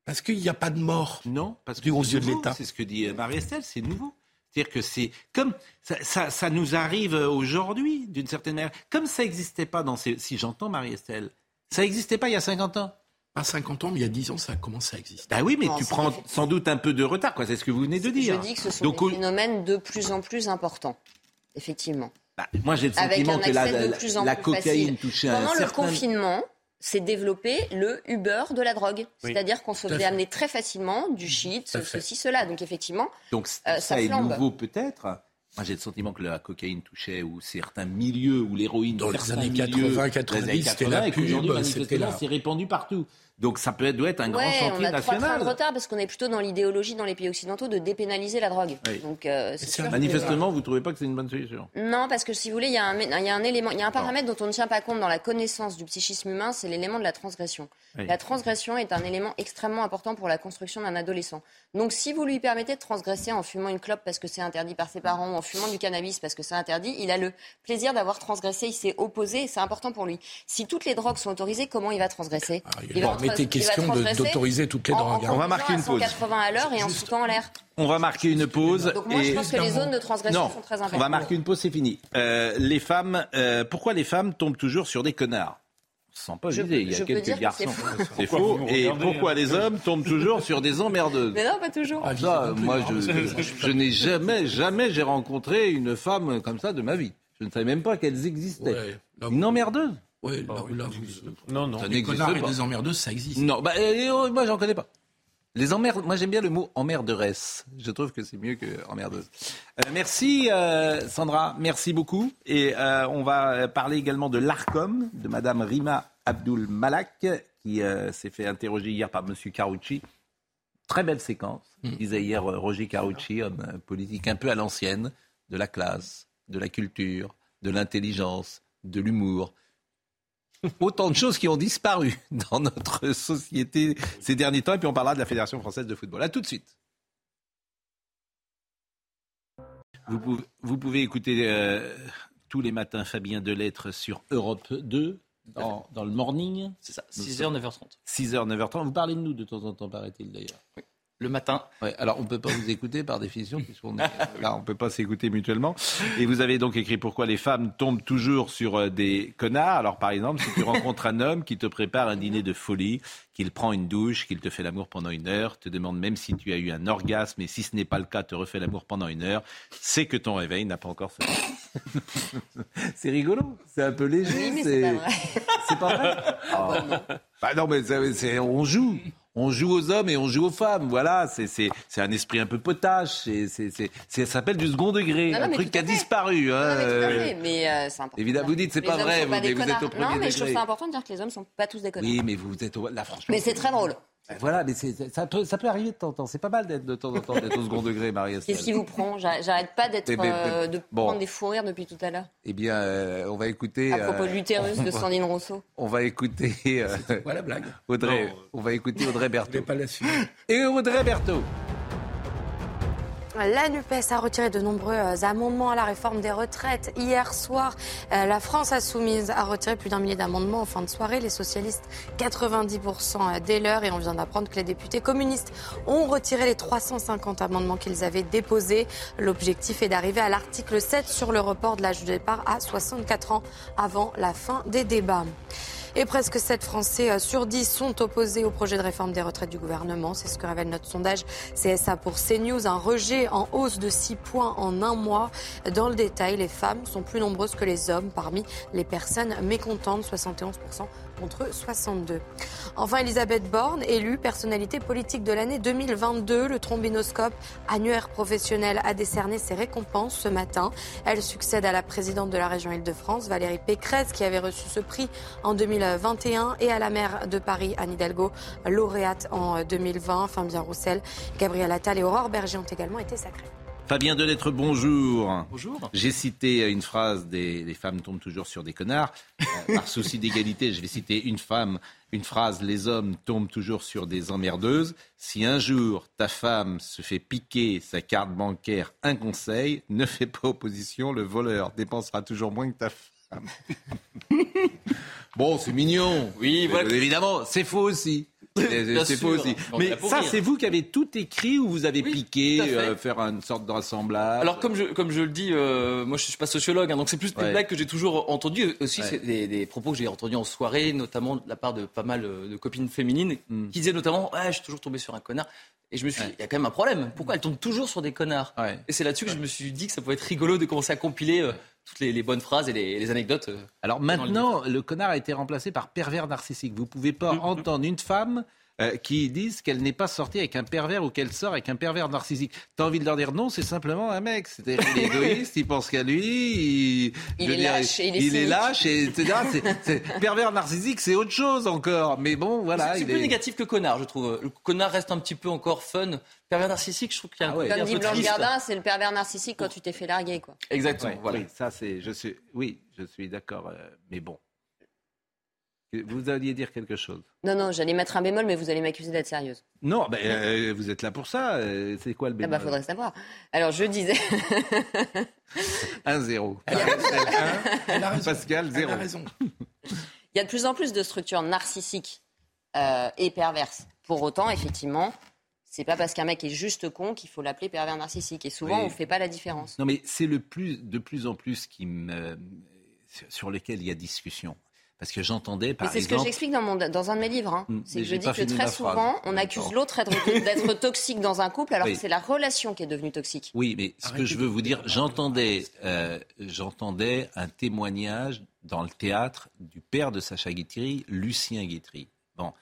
[SPEAKER 18] Parce qu'il n'y a pas de mort.
[SPEAKER 2] Non, parce que aux yeux de l'État. C'est ce que dit Marie-Estelle, c'est nouveau. C'est-à-dire que c'est comme ça, ça, nous arrive aujourd'hui, d'une certaine manière. Comme ça n'existait pas dans ces. Si j'entends Marie-Estelle, ça n'existait pas il y a 50 ans.
[SPEAKER 18] Pas 50 ans, mais il y a 10 ans, ça a commencé à exister.
[SPEAKER 2] Ah oui, mais tu prends sans doute un peu de retard, quoi. C'est ce que vous venez de dire.
[SPEAKER 17] Je dis que ce sont des phénomènes de plus en plus importants, effectivement.
[SPEAKER 2] Bah, moi, j'ai le sentiment que la, la cocaïne touchait un
[SPEAKER 17] Pendant le confinement, s'est développé le Uber de la drogue. C'est-à-dire qu'on se fait amener très facilement du shit, ceci, cela. Donc effectivement,
[SPEAKER 2] Donc, euh, ça, ça est nouveau peut-être. Moi, j'ai le sentiment que la cocaïne touchait ou certains milieux ou l'héroïne
[SPEAKER 18] dans les années 80, 90, c'était la pub,
[SPEAKER 2] c'était là. C'est répandu partout. Donc ça peut être, doit être un grand chantier
[SPEAKER 17] on a
[SPEAKER 2] national.
[SPEAKER 17] Trois de retard parce qu'on est plutôt dans l'idéologie dans les pays occidentaux de dépénaliser la drogue. Donc
[SPEAKER 2] euh, manifestement, vous ne trouvez pas que c'est une bonne solution
[SPEAKER 17] Non, parce que si vous voulez, y, il y a un élément, il y a un paramètre dont on ne tient pas compte dans la connaissance du psychisme humain, c'est l'élément de la transgression. La transgression est un élément extrêmement important pour la construction d'un adolescent. Donc si vous lui permettez de transgresser en fumant une clope parce que c'est interdit par ses parents ou en fumant du cannabis parce que c'est interdit, il a le plaisir d'avoir transgressé, il s'est opposé et c'est important pour lui. Si toutes les drogues sont autorisées, comment il va transgresser?
[SPEAKER 18] Ah, il va question d'autoriser toutes les drogues.
[SPEAKER 2] Hein. on va marquer une pause.
[SPEAKER 17] 180 à l'heure et en foutant en l'air.
[SPEAKER 2] On va marquer une pause.
[SPEAKER 17] Donc moi, je pense que les zones de transgression sont très importantes.
[SPEAKER 2] On va marquer une pause, c'est fini. Euh, les femmes, euh, pourquoi les femmes tombent toujours sur des connards? Sans pas viser, il y a quelques garçons. C'est faux. Et pourquoi les hommes tombent toujours sur des emmerdeuses
[SPEAKER 17] Mais non, pas toujours.
[SPEAKER 2] Ah, ça, moi, je, je, n'ai jamais, jamais j'ai rencontré une femme comme ça de ma vie. Je ne savais même pas qu'elles existaient. une emmerdeuse
[SPEAKER 18] oui, là, là,
[SPEAKER 2] non, non.
[SPEAKER 18] Ça des connards et des emmerdeuses, ça existe.
[SPEAKER 2] Non, bah, euh, moi, j'en connais pas. Les emmerdes, moi j'aime bien le mot emmerderesse. Je trouve que c'est mieux que emmerdeuse. Euh, merci euh, Sandra, merci beaucoup. Et euh, on va parler également de l'ARCOM, de Madame Rima Abdul Malak, qui s'est fait interroger hier par Monsieur Carucci. Très belle séquence, mm. disait hier Roger Carucci, homme politique un peu à l'ancienne, de la classe, de la culture, de l'intelligence, de l'humour. Autant de choses qui ont disparu dans notre société ces derniers temps. Et puis on parlera de la Fédération française de football. À tout de suite. Vous pouvez, écouter euh, tous les matins Fabien Delettre sur Europe 2 dans, le morning.
[SPEAKER 26] C'est ça, 6h, 9h30.
[SPEAKER 2] 6h, 9h30. Vous parlez de nous de temps en temps, paraît-il d'ailleurs.
[SPEAKER 26] Oui le matin.
[SPEAKER 2] alors on ne peut pas vous écouter par définition, puisqu'on là, on ne peut pas s'écouter mutuellement. Et vous avez donc écrit pourquoi les femmes tombent toujours sur euh, des connards. Alors par exemple, si tu rencontres un homme qui te prépare un dîner de folie, qu'il prend une douche, qu'il te fait l'amour pendant une heure, te demande même si tu as eu un orgasme, et si ce n'est pas le cas, te refait l'amour pendant une heure, c'est que ton réveil n'a pas encore fait. c'est rigolo, c'est un peu léger.
[SPEAKER 17] Oui, c'est
[SPEAKER 2] pas vrai. pas vrai oh. bah non, mais on joue on joue aux hommes et on joue aux femmes. Voilà, c'est un esprit un peu potage. C'est ça s'appelle du second degré, un truc qui a disparu. Hein.
[SPEAKER 17] mais, euh.
[SPEAKER 2] Évidemment, vous dites c'est pas vrai, vous, êtes au premier
[SPEAKER 17] Non,
[SPEAKER 2] mais
[SPEAKER 17] je trouve ça important de dire que les hommes sont pas tous des connards.
[SPEAKER 2] Oui, mais vous êtes au... là franchement.
[SPEAKER 17] Mais c'est très drôle.
[SPEAKER 2] Voilà, mais ça peut, ça peut arriver de temps en temps. C'est pas mal d'être de temps en temps d'être au second degré, Marie.
[SPEAKER 17] Qu'est-ce qui vous prend? J'arrête pas d'être euh, de prendre des fous rires depuis tout à l'heure.
[SPEAKER 2] Eh bien, euh, on va écouter.
[SPEAKER 17] À propos de l'utérus de Sandrine Rousseau.
[SPEAKER 2] On va écouter.
[SPEAKER 18] voilà blague?
[SPEAKER 2] Audrey. on va écouter Audrey Berthaud.
[SPEAKER 18] pas la
[SPEAKER 2] Et Audrey Berthaud.
[SPEAKER 3] La NUPES a retiré de nombreux euh, amendements à la réforme des retraites. Hier soir, euh, la France Insoumise a retiré plus d'un millier d'amendements en fin de soirée. Les socialistes, 90% dès l'heure. Et on vient d'apprendre que les députés communistes ont retiré les 350 amendements qu'ils avaient déposés. L'objectif est d'arriver à l'article 7 sur le report de l'âge de départ à 64 ans avant la fin des débats. Et presque 7 Français sur 10 sont opposés au projet de réforme des retraites du gouvernement. C'est ce que révèle notre sondage CSA pour CNews. Un rejet en hausse de 6 points en un mois. Dans le détail, les femmes sont plus nombreuses que les hommes parmi les personnes mécontentes, 71% contre 62. Enfin, Elisabeth Borne, élue personnalité politique de l'année 2022. Le trombinoscope annuaire professionnel a décerné ses récompenses ce matin. Elle succède à la présidente de la région Île-de-France, Valérie Pécresse, qui avait reçu ce prix en 2021, et à la maire de Paris, Anne Hidalgo, lauréate en 2020. Fabien Roussel, Gabriel Attal et Aurore Berger ont également été sacrés.
[SPEAKER 2] Fabien Delettre, bonjour.
[SPEAKER 26] Bonjour.
[SPEAKER 2] J'ai cité une phrase des les femmes tombent toujours sur des connards. Euh, par souci d'égalité, je vais citer une femme, une phrase les hommes tombent toujours sur des emmerdeuses. Si un jour ta femme se fait piquer sa carte bancaire, un conseil, ne fais pas opposition, le voleur dépensera toujours moins que ta femme. bon, c'est mignon.
[SPEAKER 26] Oui, voilà.
[SPEAKER 2] évidemment, c'est faux aussi. C'est faux aussi. Mais ça, c'est vous qui avez tout écrit ou vous avez piqué, euh, faire une sorte de rassemblage
[SPEAKER 26] Alors, comme je, comme je le dis, euh, moi je suis pas sociologue, hein, donc c'est plus des blagues que j'ai toujours entendues. Aussi, c'est des, propos que j'ai entendus en soirée, notamment de la part de pas mal euh, de copines féminines, hmm. qui disaient notamment ouais, Je suis toujours tombé sur un connard. Et je me suis dit, il y a quand même un problème. Pourquoi elles tombent toujours sur des connards Et c'est là-dessus que je me suis dit que ça pouvait être rigolo de commencer à compiler toutes les, bonnes phrases et les, anecdotes.
[SPEAKER 2] Alors maintenant, le, connard a été remplacé par pervers narcissique. Vous pouvez pas mm-hmm. entendre une femme euh, qui disent qu'elle n'est pas sortie avec un pervers ou qu'elle sort avec un pervers narcissique. T'as envie de leur dire non, c'est simplement un mec. C'est égoïste, il pense qu'à lui.
[SPEAKER 17] Il, est lâche, il, est,
[SPEAKER 2] il est lâche, etc. pervers narcissique, c'est autre chose encore. Mais bon, voilà.
[SPEAKER 26] C'est plus négatif que connard, je trouve. Le connard reste un petit peu encore fun. Pervers narcissique, je trouve qu'il y a un
[SPEAKER 17] ah Comme dit Blanche Gardin, c'est le pervers narcissique quand tu t'es fait larguer, quoi.
[SPEAKER 26] Exactement. voilà.
[SPEAKER 2] Oui, ça c'est, je suis, oui, je suis d'accord. Euh, mais bon, vous alliez dire quelque chose.
[SPEAKER 17] Non, non, j'allais mettre un bémol, mais vous allez m'accuser d'être sérieuse.
[SPEAKER 2] Non, ben, euh, vous êtes là pour ça. Euh, c'est quoi le bémol
[SPEAKER 17] Ah bah, faudrait savoir. Alors, je disais...
[SPEAKER 2] 1-0. Pascal, 0.
[SPEAKER 18] Elle a raison.
[SPEAKER 17] Il y a de plus en plus de structures narcissiques euh, et perverses. Pour autant, effectivement, c'est pas parce qu'un mec est juste con qu'il faut l'appeler pervers narcissique. Et souvent, on ne fait pas la différence.
[SPEAKER 2] Non, mais c'est le plus, de plus en plus qui me, sur lequel il y a discussion. Parce que j'entendais, par
[SPEAKER 17] C'est ce que j'explique dans, dans un de mes livres. Hein. Hmm, c'est que je dis que très souvent, on accuse l'autre d'être toxique dans un couple, alors que c'est la relation qui est devenue toxique.
[SPEAKER 2] Oui, mais ce que je veux vous dire, j'entendais, euh, j'entendais un témoignage dans le théâtre du père de Sacha Guitry, Lucien Guitry. Bon,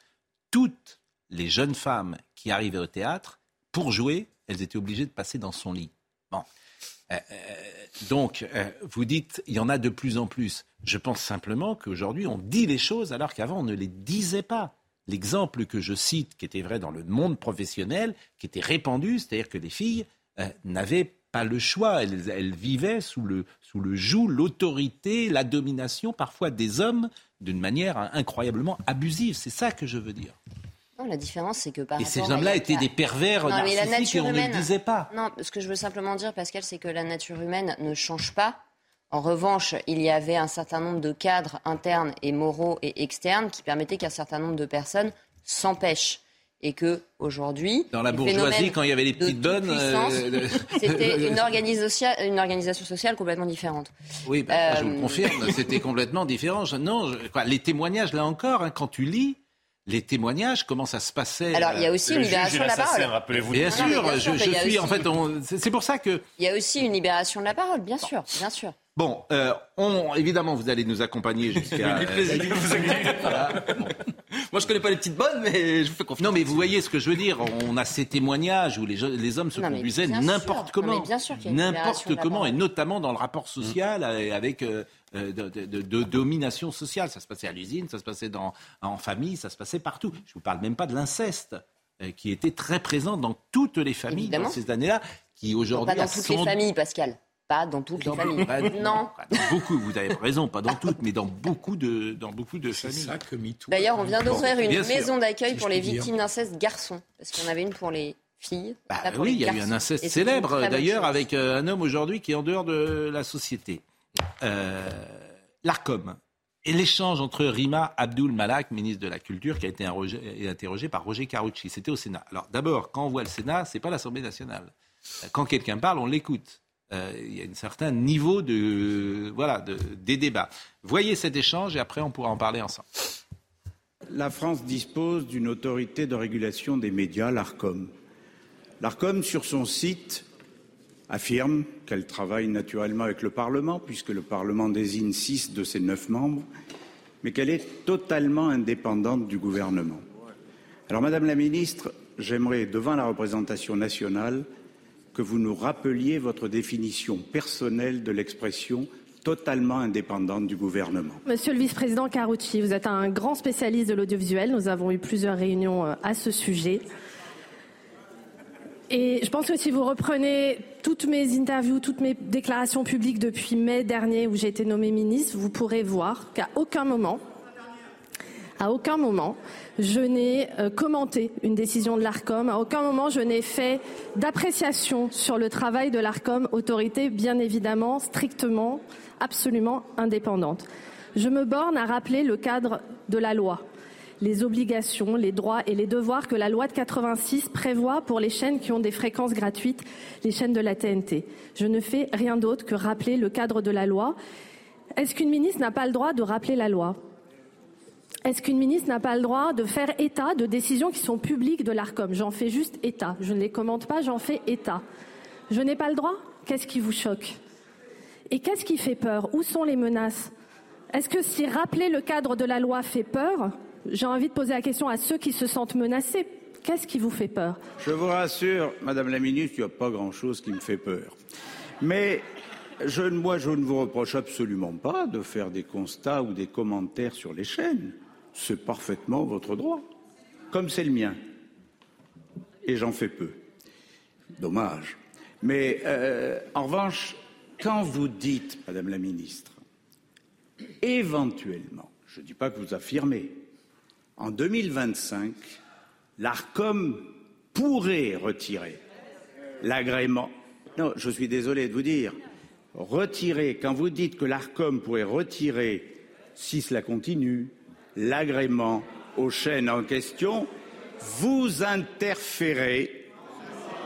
[SPEAKER 2] toutes les jeunes femmes qui arrivaient au théâtre, pour jouer, elles étaient obligées de passer dans son lit. Bon. Euh, euh, donc, euh, vous dites, il y en a de plus en plus. Je pense simplement qu'aujourd'hui, on dit les choses alors qu'avant, on ne les disait pas. L'exemple que je cite, qui était vrai dans le monde professionnel, qui était répandu, c'est-à-dire que les filles n'avaient pas le choix. Elles, vivaient sous le, sous le joug, l'autorité, la domination parfois des hommes d'une manière incroyablement abusive. C'est ça que je veux dire.
[SPEAKER 17] Non, la différence, c'est que par
[SPEAKER 2] Et ces hommes-là étaient des pervers non, narcissiques et on ne le disait pas.
[SPEAKER 17] Non, ce que je veux simplement dire, Pascal, c'est que la nature humaine ne change pas. En revanche, il y avait un certain nombre de cadres internes et moraux et externes qui permettaient qu'un certain nombre de personnes s'empêchent. Et que aujourd'hui,
[SPEAKER 2] dans la bourgeoisie, quand il y avait les petites bonnes,
[SPEAKER 17] euh, c'était une, une, organisation sociale complètement différente.
[SPEAKER 2] Oui, bah, je vous euh, confirme, c'était complètement différent. non, les témoignages là encore, hein, quand tu lis, les témoignages, comment ça se passait
[SPEAKER 17] Alors, il y a aussi une libération de la parole.
[SPEAKER 2] Rappelez-vous. Bien, sûr, je, suis en fait. C'est pour ça que.
[SPEAKER 17] Il y a aussi une libération de la parole, bien sûr, bien sûr.
[SPEAKER 2] Bon, euh, on, évidemment, vous allez nous accompagner jusqu'à.
[SPEAKER 26] Moi, je connais pas les petites bonnes, mais je vous fais confiance.
[SPEAKER 2] Non, mais vous voyez ce que je veux dire. On a ces témomages où les, les hommes se conduisaient n'importe comment, n'importe comment, et notamment dans le rapport social euh, avec euh, de, domination sociale. Ça se passait à l'usine, ça se passait dans, en famille, ça se passait partout. Je vous parle même pas de l'inceste qui était très présent dans toutes les familles dans ces années-là, qui aujourd'hui.
[SPEAKER 17] Pas dans toutes les familles, Pascal. Pas dans toutes les familles. non.
[SPEAKER 2] beaucoup, vous avez raison, pas dans toutes, mais dans beaucoup de, dans beaucoup de familles. Ça
[SPEAKER 17] que D'ailleurs, on vient d'ouvrir une maison d'accueil pour les victimes d'inceste garçons, parce qu'on avait une pour les filles.
[SPEAKER 2] Bah oui, il y a eu un inceste célèbre d'ailleurs avec euh, un homme aujourd'hui qui est en dehors de la société. Euh, L'ARCOM. Et l'échange entre Rima Abdul Malak, ministre de la Culture, qui a été interrogé par Roger Carucci. C'était au Sénat. Alors d'abord, quand on voit le Sénat, c'est pas l'Assemblée nationale. Quand quelqu'un parle, on l'écoute. euh, il y a un certain niveau de, voilà, de, des débats. Voyez cet échange et après on pourra en parler ensemble.
[SPEAKER 27] La France dispose d'une autorité de régulation des médias, l'ARCOM. L'ARCOM, sur son site, affirme qu'elle travaille naturellement avec le Parlement, puisque le Parlement désigne six de ses neuf membres, mais qu'elle est totalement indépendante du gouvernement. Alors, Madame la Ministre, j'aimerais, devant la représentation nationale, que vous nous rappeliez votre définition personnelle de l'expression totalement indépendante du gouvernement.
[SPEAKER 28] Monsieur le vice-président Carucci, vous êtes un grand spécialiste de l'audiovisuel. Nous avons eu plusieurs réunions euh, à ce sujet. Et je pense que si vous reprenez toutes mes interviews, toutes mes déclarations publiques depuis mai dernier où j'ai été nommé ministre, vous pourrez voir qu'à aucun moment, à aucun moment, je n'ai euh, commenté une décision de l'ARCOM. À aucun moment, je n'ai fait d'appréciation sur le travail de l'ARCOM, autorité bien évidemment strictement, absolument indépendante. Je me borne à rappeler le cadre de la loi les obligations, les droits et les devoirs que la loi de 86 prévoit pour les chaînes qui ont des fréquences gratuites, les chaînes de la TNT. Je ne fais rien d'autre que rappeler le cadre de la loi. Est-ce qu'une ministre n'a pas le droit de rappeler la loi? Est-ce qu'une ministre n'a pas le droit de faire état de décisions qui sont publiques de l'ARCOM J'en fais juste état. Je ne les commente pas, j'en fais état. Je n'ai pas le droit? Qu'est-ce qui vous choque? Et qu'est-ce qui fait peur? Où sont les menaces? Est-ce que si rappeler le cadre de la loi fait peur, j'ai envie de poser la question à ceux qui se sentent menacés. Qu'est-ce qui vous fait peur?
[SPEAKER 27] Je vous rassure, Madame la Ministre, il n'y a pas grand-chose qui me fait peur. Mais je, moi, je ne vous reproche absolument pas de faire des constats ou des commentaires sur les chaînes. C'est parfaitement votre droit, comme c'est le mien. Et j'en fais peu. Dommage. Mais euh, en revanche, quand vous dites, Madame la Ministre, éventuellement, je ne dis pas que vous affirmez, en 2025, l'ARCOM pourrait retirer l'agrément. Non, je suis désolé de vous dire, retirer, quand vous dites que l'ARCOM pourrait retirer, si cela continue, l'agrément aux chaînes en question, vous interférez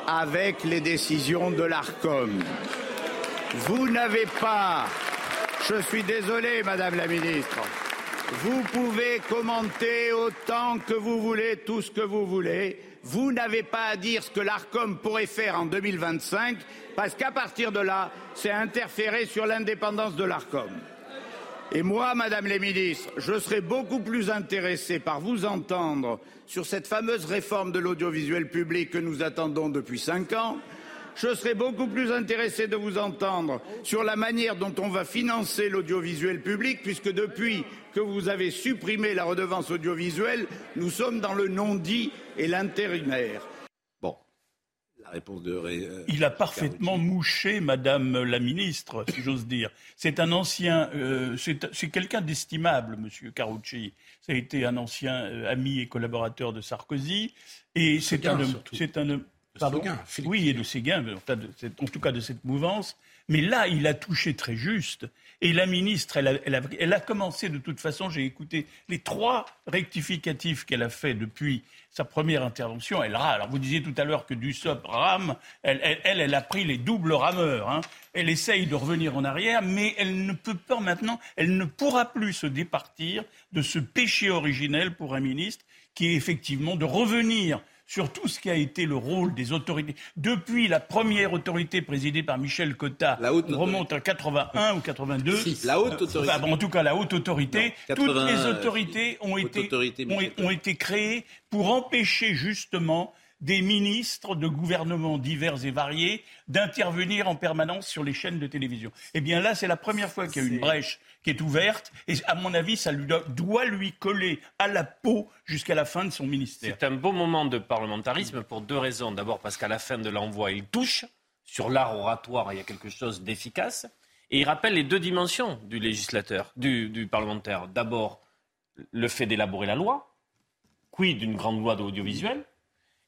[SPEAKER 27] avec les décisions de l'ARCOM. Vous n'avez pas, je suis désolé, Madame la Ministre, vous pouvez commenter autant que vous voulez tout ce que vous voulez. Vous n'avez pas à dire ce que l'ARCOM pourrait faire en 2025, parce qu'à partir de là, c'est interférer sur l'indépendance de l'ARCOM. Et moi, Madame les ministres, je serais beaucoup plus intéressé par vous entendre sur cette fameuse réforme de l'audiovisuel public que nous attendons depuis cinq ans, je serais beaucoup plus intéressé de vous entendre sur la manière dont on va financer l'audiovisuel public, puisque depuis que vous avez supprimé la redevance audiovisuelle, nous sommes dans le non-dit et l'intérimaire.
[SPEAKER 2] Bon, la réponse de. Euh,
[SPEAKER 7] Il a parfaitement mouché Madame la ministre, si j'ose dire. C'est un ancien, euh, c'est quelqu'un d'estimable, Monsieur Carucci. Ça a été un ancien euh, ami et collaborateur de Sarkozy, et c'est un, c'est un Pardon oui, et de ses gains, en tout cas de cette mouvance. Mais là, il a touché très juste. Et la ministre, elle a, commencé de toute façon, j'ai écouté les trois rectificatifs qu'elle a fait depuis sa première intervention. Elle rame. Alors vous disiez tout à l'heure que Dussopt rame. Elle, elle, elle, a pris les doubles rameurs. Hein. Elle essaye de revenir en arrière, mais elle ne peut pas maintenant, elle ne pourra plus se départir de ce péché originel pour un ministre qui est effectivement de revenir sur tout ce qui a été le rôle des autorités. Depuis la première autorité présidée par Michel Cotta, la haute remonte à 81 ou 82.
[SPEAKER 2] la haute euh, autorité.
[SPEAKER 7] en tout cas, la haute autorité. toutes les autorités ont été, ont été créées pour empêcher justement des ministres de gouvernements divers et variés d'intervenir en permanence sur les chaînes de télévision. Eh bien là, c'est la première fois qu'il y a une brèche qui est ouverte et à mon avis, ça lui doit, lui coller à la peau jusqu'à la fin de son ministère.
[SPEAKER 6] C'est un beau moment de parlementarisme pour deux raisons. D'abord parce qu'à la fin de l'envoi, il touche sur l'art oratoire, il y a quelque chose d'efficace. Et il rappelle les deux dimensions du législateur, du, parlementaire. D'abord, le fait d'élaborer la loi, quid d'une grande loi de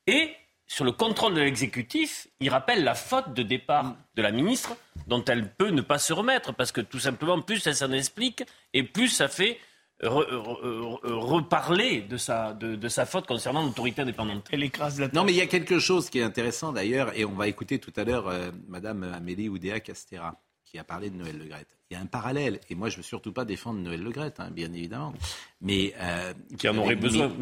[SPEAKER 6] et sur le contrôle de l'exécutif, il rappelle la faute de départ de la ministre dont elle peut ne pas se remettre parce que tout simplement, plus elle s'en explique et plus ça fait reparler de sa, de, sa faute concernant l'autorité indépendante.
[SPEAKER 2] Elle écrase la Non, mais il y a quelque chose qui est intéressant d'ailleurs, et on va écouter tout à l'heure euh, Madame Amélie Oudéa Castera qui a parlé de Noël Le Gret. Il y a un parallèle, et moi je ne veux surtout pas défendre Noël Le Gret, hein, bien évidemment, mais
[SPEAKER 6] euh, qui en aurait besoin.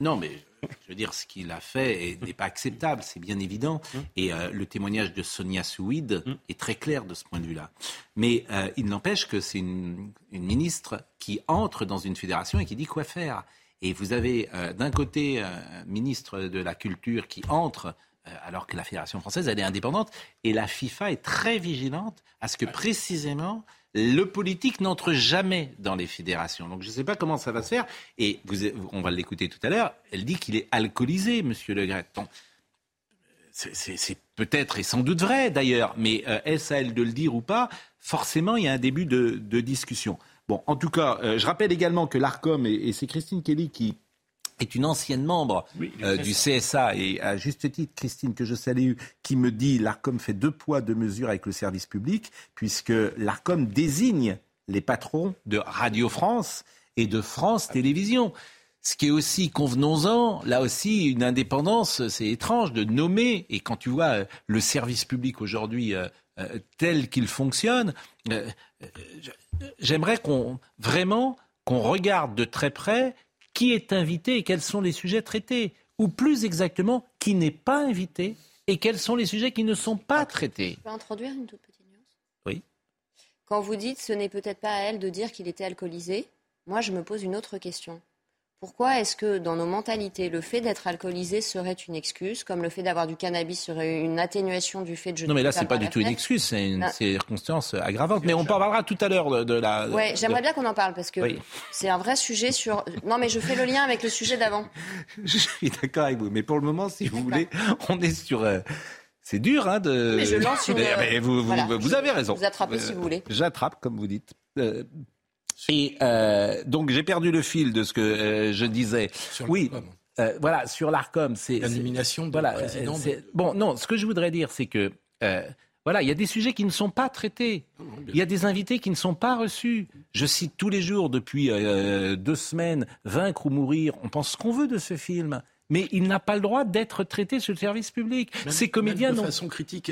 [SPEAKER 2] Non, mais je veux dire, ce qu'il a fait n'est pas acceptable, c'est bien évident. Et euh, le témoignage de Sonia Souid est très clair de ce point de vue-là. Mais euh, il n'empêche que c'est une, ministre qui entre dans une fédération et qui dit quoi faire. Et vous avez euh, d'un côté un ministre de la Culture qui entre alors que la Fédération française, elle est indépendante, et la FIFA est très vigilante à ce que précisément le politique n'entre jamais dans les fédérations. Donc je ne sais pas comment ça va se faire. Et on va l'écouter tout à l'heure. Elle dit qu'il est alcoolisé, Monsieur Le Gret. C'est peut-être et sans doute vrai d'ailleurs, mais euh, est-ce à elle de le dire ou pas? Forcément, il y a un début de, discussion. Bon, en tout cas, euh, je rappelle également que l'ARCOM, et c'est Christine Kelly qui est une ancienne membre euh, du CSA et à juste titre, Christine, que je salue, qui me dit l'ARCOM fait deux poids, deux mesures avec le service public, puisque l'ARCOM désigne les patrons de Radio France et de France Télévisions. Ce qui est aussi, convenons-en, là aussi, une indépendance, c'est étrange de nommer, et quand tu vois euh, le service public aujourd'hui euh, tel qu'il fonctionne, j'aimerais qu'on vraiment qu'on regarde de très près qui est invité et quels sont les sujets traités, ou plus exactement, qui n'est pas invité et quels sont les sujets qui ne sont pas traités.
[SPEAKER 17] Je peux introduire une toute petite nuance?
[SPEAKER 2] Oui.
[SPEAKER 17] Quand vous dites ce n'est peut-être pas à elle de dire qu'il était alcoolisé, moi je me pose une autre question. Pourquoi est-ce que dans nos mentalités, le fait d'être alcoolisé serait une excuse, comme le fait d'avoir du cannabis serait une atténuation du fait de
[SPEAKER 2] Non, mais là, c'est pas du tout une excuse, c'est une bah. circonstance aggravante. Mais on parlera tout à l'heure de, la.
[SPEAKER 17] Oui, j'aimerais bien qu'on en parle parce que c'est un vrai sujet sur. Non, mais je fais le lien avec le sujet d'avant.
[SPEAKER 2] je suis d'accord avec vous, mais pour le moment, si vous voulez, on est sur. Euh, c'est dur, hein, de.
[SPEAKER 17] Mais je lance sur.
[SPEAKER 2] Mais, vous, vous, avez raison.
[SPEAKER 17] Vous attrapez si vous voulez.
[SPEAKER 2] J'attrape, comme vous dites. Euh, et euh, donc j'ai perdu le fil de ce que euh, je disais.
[SPEAKER 18] Sur oui.
[SPEAKER 2] Euh, voilà, sur l'Arcom, c'est
[SPEAKER 18] l'animation de
[SPEAKER 2] voilà,
[SPEAKER 18] président.
[SPEAKER 2] Bon, non, ce que je voudrais dire, c'est que voilà, il y a des sujets qui ne sont pas traités. il y a des invités qui ne sont pas reçus. Je cite tous les jours depuis deux semaines Vaincre ou mourir. On pense ce qu'on veut de ce film mais il n'a pas le droit d'être traité sur le service public. ces comédiens n'ont,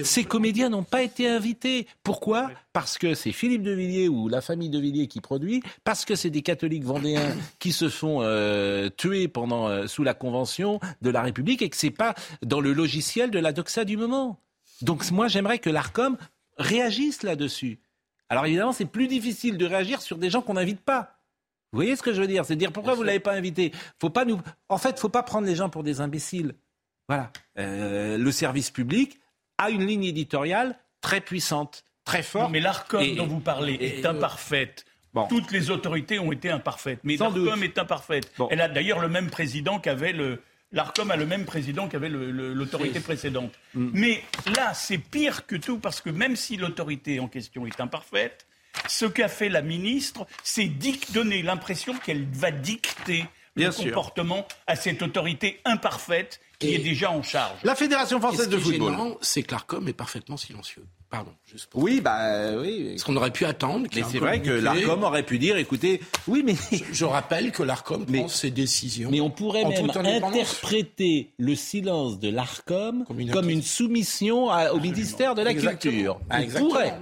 [SPEAKER 2] ces comédiens n'ont pas été invités. Pourquoi Parce que c'est Philippe de Villiers ou la famille de Villiers qui produit, parce que c'est des catholiques vendéens qui se font euh, tuer pendant euh, sous la convention de la République et que c'est pas dans le logiciel de la doxa du moment. Donc moi j'aimerais que l'Arcom réagisse là-dessus. Alors évidemment c'est plus difficile de réagir sur des gens qu'on n'invite pas. Vous voyez ce que je veux dire? C'est dire pourquoi vous ne l'avez pas invité? Faut pas nous... En fait, il ne faut pas prendre les gens pour des imbéciles. Voilà. Euh, le service public a une ligne éditoriale très puissante, très forte.
[SPEAKER 7] mais l'ARCOM dont vous parlez est imparfaite. Toutes les autorités ont été imparfaites. Mais l'ARCOM est imparfaite. Elle a d'ailleurs le même président qu'avait le. L'ARCOM a le même président qu'avait l'autorité précédente. Mm. Mais là, c'est pire que tout parce que même si l'autorité en question est imparfaite, ce qu'a fait la ministre, c'est donner l'impression qu'elle va dicter le comportement à cette autorité imparfaite qui est déjà en charge.
[SPEAKER 2] La Fédération française de football.
[SPEAKER 18] C'est que l'ARCOM est parfaitement silencieux. Pardon.
[SPEAKER 2] Juste pour oui, bah oui.
[SPEAKER 18] Parce qu'on aurait pu attendre.
[SPEAKER 2] Mais c'est vrai que l'Arcom aurait pu dire, écoutez, oui, mais
[SPEAKER 18] je rappelle que l'Arcom prend ses décisions.
[SPEAKER 2] Mais on pourrait même interpréter le silence de l'Arcom comme, une, soumission au ministère de la Culture.
[SPEAKER 18] On pourrait.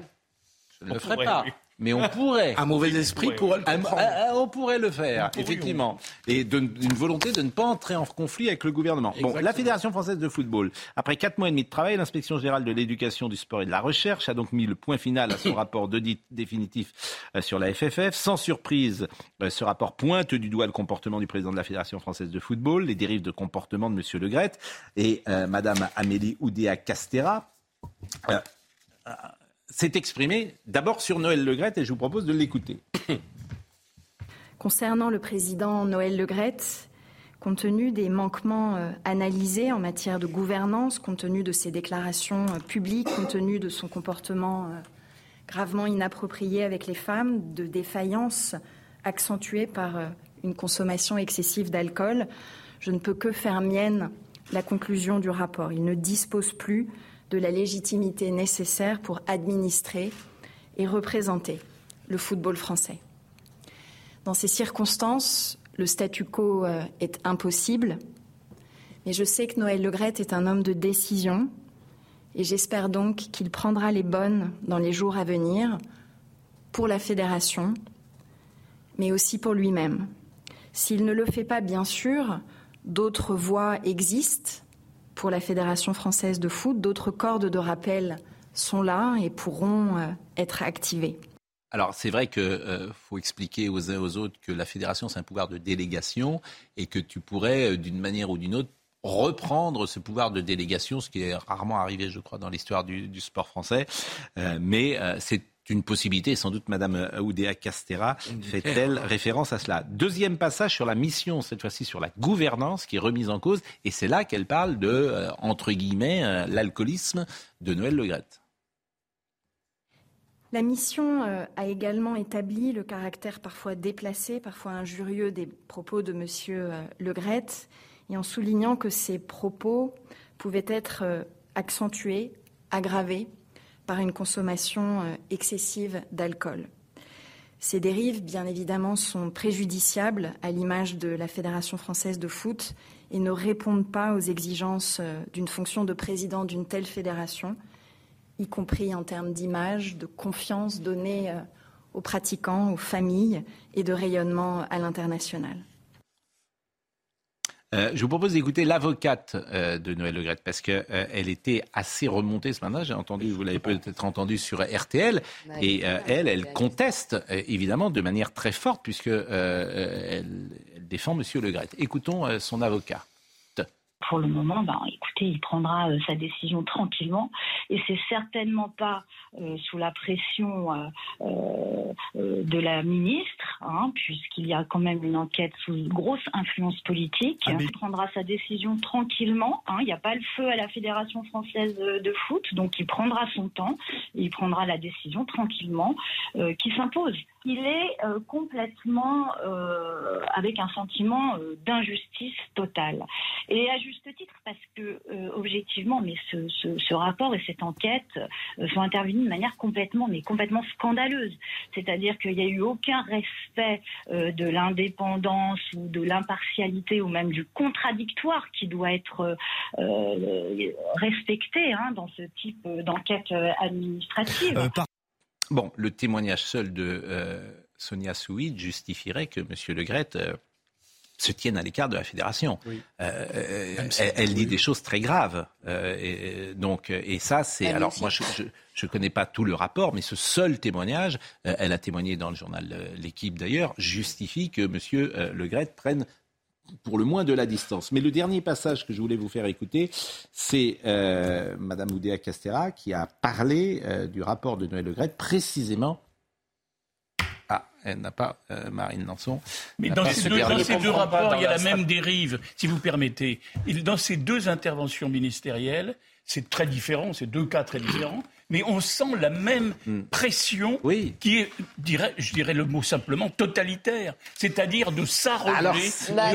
[SPEAKER 2] Je ne le ferai pas. Mais on pourrait.
[SPEAKER 18] Un mauvais esprit pourrait le comprendre.
[SPEAKER 2] on pourrait le faire, effectivement. Et d'une volonté de ne pas entrer en conflit avec le gouvernement. Bon, la Fédération française de football, après quatre mois et demi de travail, l'inspection générale de l'éducation, du sport et de la recherche a donc mis le point final à son rapport d'audit définitif euh, sur la FFF. Sans surprise, euh, ce rapport pointe du doigt le comportement du président de la Fédération française de football, les dérives de comportement de M. Le Gret et euh, Mme Amélie Oudéa Castera s'est exprimé d'abord sur Noël Legrette et je vous propose de l'écouter.
[SPEAKER 29] Concernant le président Noël Legrette, compte tenu des manquements euh, analysés en matière de gouvernance, compte tenu de ses déclarations euh, publiques, compte tenu de son comportement euh, gravement inapproprié avec les femmes, de défaillances accentuées par une consommation excessive d'alcool, je ne peux que faire mienne la conclusion du rapport. Il ne dispose plus de la légitimité nécessaire pour administrer et représenter le football français. Dans ces circonstances, le statu quo euh, est impossible. Mais je sais que Noël Legrette est un homme de décision et j'espère donc qu'il prendra les bonnes dans les jours à venir pour la fédération, mais aussi pour lui-même. S'il ne le fait pas, bien sûr, d'autres voies existent pour la Fédération française de foot, d'autres cordes de rappel sont là et pourront euh, être activées.
[SPEAKER 2] Alors c'est vrai qu'il euh, faut expliquer aux uns aux autres que la fédération c'est un pouvoir de délégation et que tu pourrais euh, d'une manière ou d'une autre reprendre ce pouvoir de délégation, ce qui est rarement arrivé, je crois, dans l'histoire du, sport français. Mais c'est une possibilité, sans doute Madame Oudéa Castera fait-elle référence à cela. Deuxième passage sur la mission, cette fois-ci sur la gouvernance qui est remise en cause, et c'est là qu'elle parle de, entre guillemets, l'alcoolisme de Noël Legrette.
[SPEAKER 29] La mission euh, a également établi le caractère parfois déplacé, parfois injurieux des propos de M. Euh, Le et en soulignant que ces propos pouvaient être euh, accentués, aggravés par une consommation excessive d'alcool. Ces dérives, bien évidemment, sont préjudiciables à l'image de la Fédération française de foot et ne répondent pas aux exigences d'une fonction de président d'une telle fédération, y compris en termes d'image, de confiance donnée euh, aux pratiquants, aux familles et de rayonnement à l'international.
[SPEAKER 2] Euh, je vous propose d'écouter l'avocate euh, de Noël Legrette parce qu'elle elle était assez remontée ce matin. J'ai entendu, vous l'avez peut-être entendu sur RTL, et elle, elle conteste évidemment de manière très forte puisque elle, défend Monsieur Legrette. Écoutons son avocat.
[SPEAKER 30] Pour le moment, ben, écoutez, il prendra euh, sa décision tranquillement. Et c'est certainement pas euh, sous la pression euh, de la ministre, hein, puisqu'il y a quand même une enquête sous grosse influence politique. Ah, il prendra sa décision tranquillement. Hein. il n'y a pas le feu à la Fédération française de foot, donc il prendra son temps il prendra la décision tranquillement qui s'impose il est euh, complètement euh, avec un sentiment euh, d'injustice totale. Et à juste titre, parce que objectivement, mais ce, rapport et cette enquête sont intervenus de manière complètement, mais complètement scandaleuse. C'est-à-dire qu'il n'y a eu aucun respect de l'indépendance ou de l'impartialité ou même du contradictoire qui doit être respecté hein, dans ce type d'enquête administrative.
[SPEAKER 2] Bon, le témoignage seul de euh, Sonia Souid justifierait que M. Le Gret euh, se tienne à l'écart de la fédération. Euh, elle, dit des choses très graves. et, donc, et ça, c'est. Alors, moi, je ne connais pas tout le rapport, mais ce seul témoignage, elle a témoigné dans le journal L'équipe d'ailleurs, justifie que M. Le Gret prenne pour le moins de la distance. Mais le dernier passage que je voulais vous faire écouter, c'est euh, Madame Oudéa Castera qui a parlé euh, du rapport de Noël Le précisément. Ah, elle n'a pas euh, Marine Lançon.
[SPEAKER 7] Mais dans ces, deux, dans ces deux rapports, il y a la même dérive, si vous permettez. Dans ces deux interventions ministérielles, c'est très différent, c'est deux cas très différents mais on sent la même hmm. pression qui est, je dirais le mot simplement, totalitaire. C'est-à-dire de s'arroger, bah,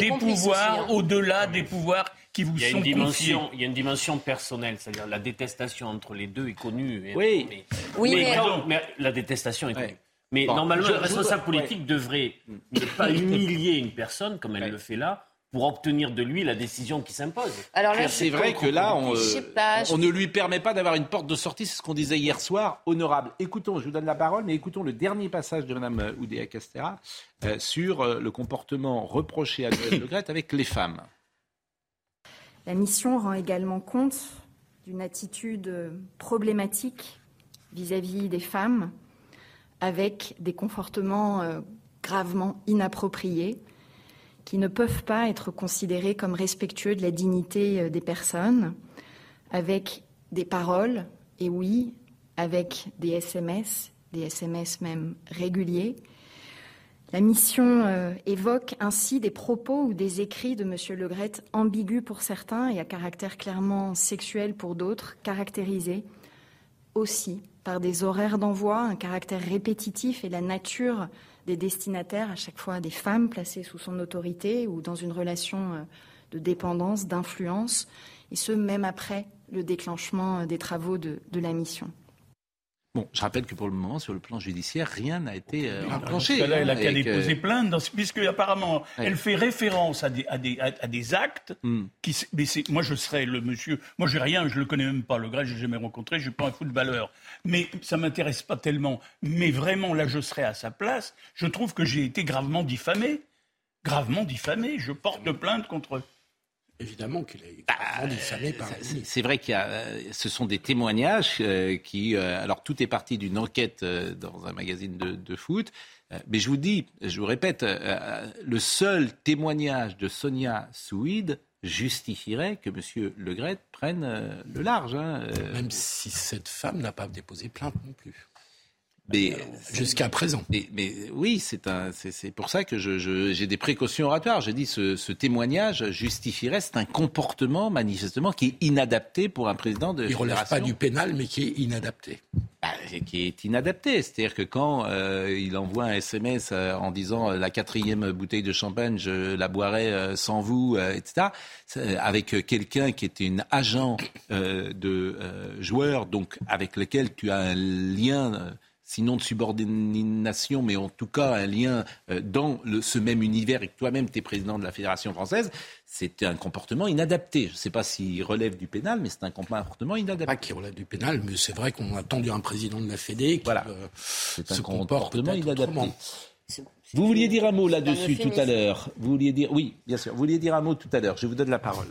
[SPEAKER 7] des pouvoirs hein. au-delà des pouvoirs qui vous sont
[SPEAKER 6] confiés. Il y a une dimension personnelle, c'est-à-dire la détestation entre les deux est connue.
[SPEAKER 2] Oui,
[SPEAKER 6] mais, oui, mais, la détestation est connue. Mais normalement, le responsable politique devrait ne pas humilier une personne comme elle le fait là pour obtenir de lui la décision qui s'impose.
[SPEAKER 2] Alors c'est vrai que là, on, on, ne lui permet pas d'avoir une porte de sortie, c'est ce qu'on disait hier soir, honorable. Écoutons, je vous donne la parole, mais écoutons le dernier passage de Mme Oudéa Castera euh, sur euh, le comportement reproché à Noël Le avec les femmes.
[SPEAKER 29] La mission rend également compte d'une attitude problématique vis-à-vis des femmes, avec des comportements euh, gravement inappropriés qui ne peuvent pas être considérés comme respectueux de la dignité euh, des personnes, avec des paroles, et oui, avec des SMS, des SMS même réguliers. La mission euh, évoque ainsi des propos ou des écrits de M. Legret ambigus pour certains et à caractère clairement sexuel pour d'autres, caractérisés aussi par des horaires d'envoi, un caractère répétitif et la nature des destinataires, à chaque fois des femmes placées sous son autorité ou dans une relation euh, de dépendance, d'influence, et ce même après le déclenchement euh, des travaux de, la mission.
[SPEAKER 2] Bon, je rappelle que pour le moment, sur le plan judiciaire, rien n'a été euh, enclenché.
[SPEAKER 7] Là, elle a qu'à déposer plainte, puisque apparemment, elle fait référence à des, à des, à, des actes. Hmm. Qui, mais moi, je serais le monsieur. Moi, j'ai rien, je le connais même pas. Le grec, j'ai jamais rencontré. Je suis pas un footballeur. Mais ça m'intéresse pas tellement. Mais vraiment, là, je serais à sa place. Je trouve que j'ai été gravement diffamé. Gravement diffamé. Je porte plainte contre
[SPEAKER 18] Évidemment qu'il est bah.
[SPEAKER 2] C'est vrai qu'il y a, euh, ce sont des témoignages euh, qui, euh, alors tout est parti d'une enquête dans un magazine de, foot, mais je vous dis, je vous répète, le seul témoignage de Sonia Souid justifierait que M. Le prenne le large. Hein,
[SPEAKER 18] Même si cette femme n'a pas déposé plainte non plus. Mais jusqu'à présent.
[SPEAKER 2] Mais, mais oui, c'est un, c'est pour ça que j'ai je, des précautions oratoires. J'ai dit ce, ce témoignage justifierait, c'est un comportement manifestement qui est inadapté pour un président de.
[SPEAKER 18] Il relève pas du pénal, mais qui est inadapté.
[SPEAKER 2] Bah, qui est inadapté, c'est-à-dire que quand euh, il envoie un SMS euh, en disant euh, la quatrième bouteille de champagne, je la boirai sans vous, etc. Avec quelqu'un qui était une agent de joueur, donc avec lequel tu as un lien sinon de subordination, mais en tout cas un lien euh, dans ce même univers et que toi-même tu es président de la Fédération française, c'est un comportement inadapté. Je ne sais pas s'il relève du pénal, mais c'est un comportement inadapté.
[SPEAKER 18] Pas qui relève du pénal, mais c'est vrai qu'on a attendu un président de la Fédé qui voilà. Euh, c'est un comportement inadapté.
[SPEAKER 2] Vous vouliez dire un mot là-dessus tout à l'heure. Vous vouliez dire, oui, bien sûr. Vous vouliez dire un mot tout à l'heure. Je vous donne la parole.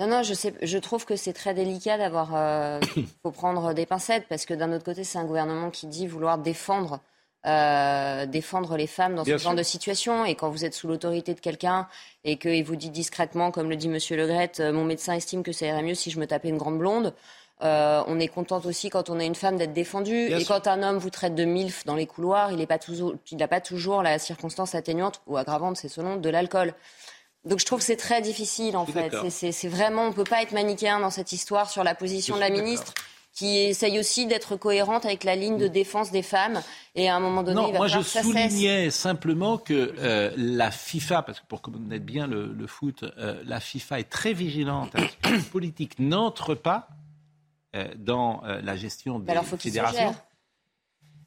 [SPEAKER 17] Non, non, je, sais, je trouve que c'est très délicat d'avoir. Euh, faut prendre des pincettes parce que d'un autre côté, c'est un gouvernement qui dit vouloir défendre. Euh, défendre les femmes dans ce genre de situation. Et quand vous êtes sous l'autorité de quelqu'un et qu'il vous dit discrètement, comme le dit Monsieur Le Gret, euh, mon médecin estime que ça irait mieux si je me tapais une grande blonde. Euh, on est contente aussi quand on est une femme d'être défendue. et quand un homme vous traite de milf dans les couloirs, il n'a pas, toujours, pas toujours la circonstance atténuante ou aggravante, c'est selon, de l'alcool. Donc je trouve que c'est très difficile en fait. C'est vraiment, on peut pas être manichéen dans cette histoire sur la position de la ministre qui essaye aussi d'être cohérente avec la ligne de défense des femmes. Et à un moment donné, il va
[SPEAKER 2] moi je
[SPEAKER 17] ça
[SPEAKER 2] soulignais simplement que euh, la FIFA, parce que pour connaître bien le, foot, euh, la FIFA est très vigilante. La politique n'entre pas euh, dans la gestion des Alors, fédérations.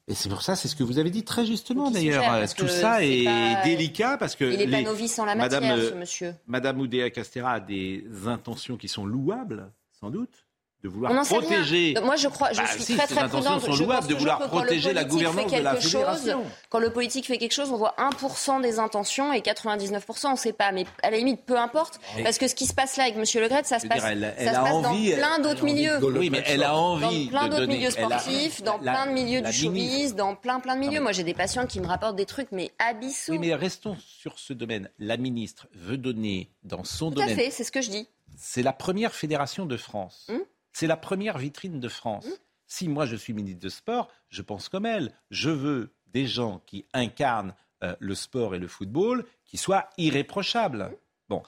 [SPEAKER 2] Et c'est pour ça, c'est ce que vous avez dit très justement d'ailleurs. Tout ça est, délicat parce que.
[SPEAKER 17] Il n'est pas novice en la matière, Madame, ce monsieur.
[SPEAKER 2] Madame Oudéa Castera a des intentions qui sont louables, sans doute de vouloir protéger.
[SPEAKER 17] Moi, je crois, je bah, suis très très prudente.
[SPEAKER 2] Sont je pense de vouloir protéger la gouvernance de la fédération.
[SPEAKER 17] Chose, quand le politique fait quelque chose, on voit 1% des intentions et 99%, on ne sait pas. Mais à la limite, peu importe, parce que ce qui se passe là avec M. Le Gret, ça se passe, ça se passe envie, dans plein d'autres milieux.
[SPEAKER 2] Oui, mais elle a envie
[SPEAKER 17] dans plein
[SPEAKER 2] d'autres
[SPEAKER 17] milieux sportifs, dans plein de milieux du showbiz, dans plein plein de milieux. Moi, j'ai des patients qui me rapportent des trucs, mais abyssaux.
[SPEAKER 2] Oui, mais restons sur ce domaine. La ministre veut donner dans son domaine.
[SPEAKER 17] Tout à fait, c'est ce que je dis.
[SPEAKER 2] C'est la première fédération de France. C'est la première vitrine de France. Mmh. Si moi je suis ministre de Sport, je pense comme elle. Je veux des gens qui incarnent euh, le sport et le football qui soient irréprochables. Mmh. Bon.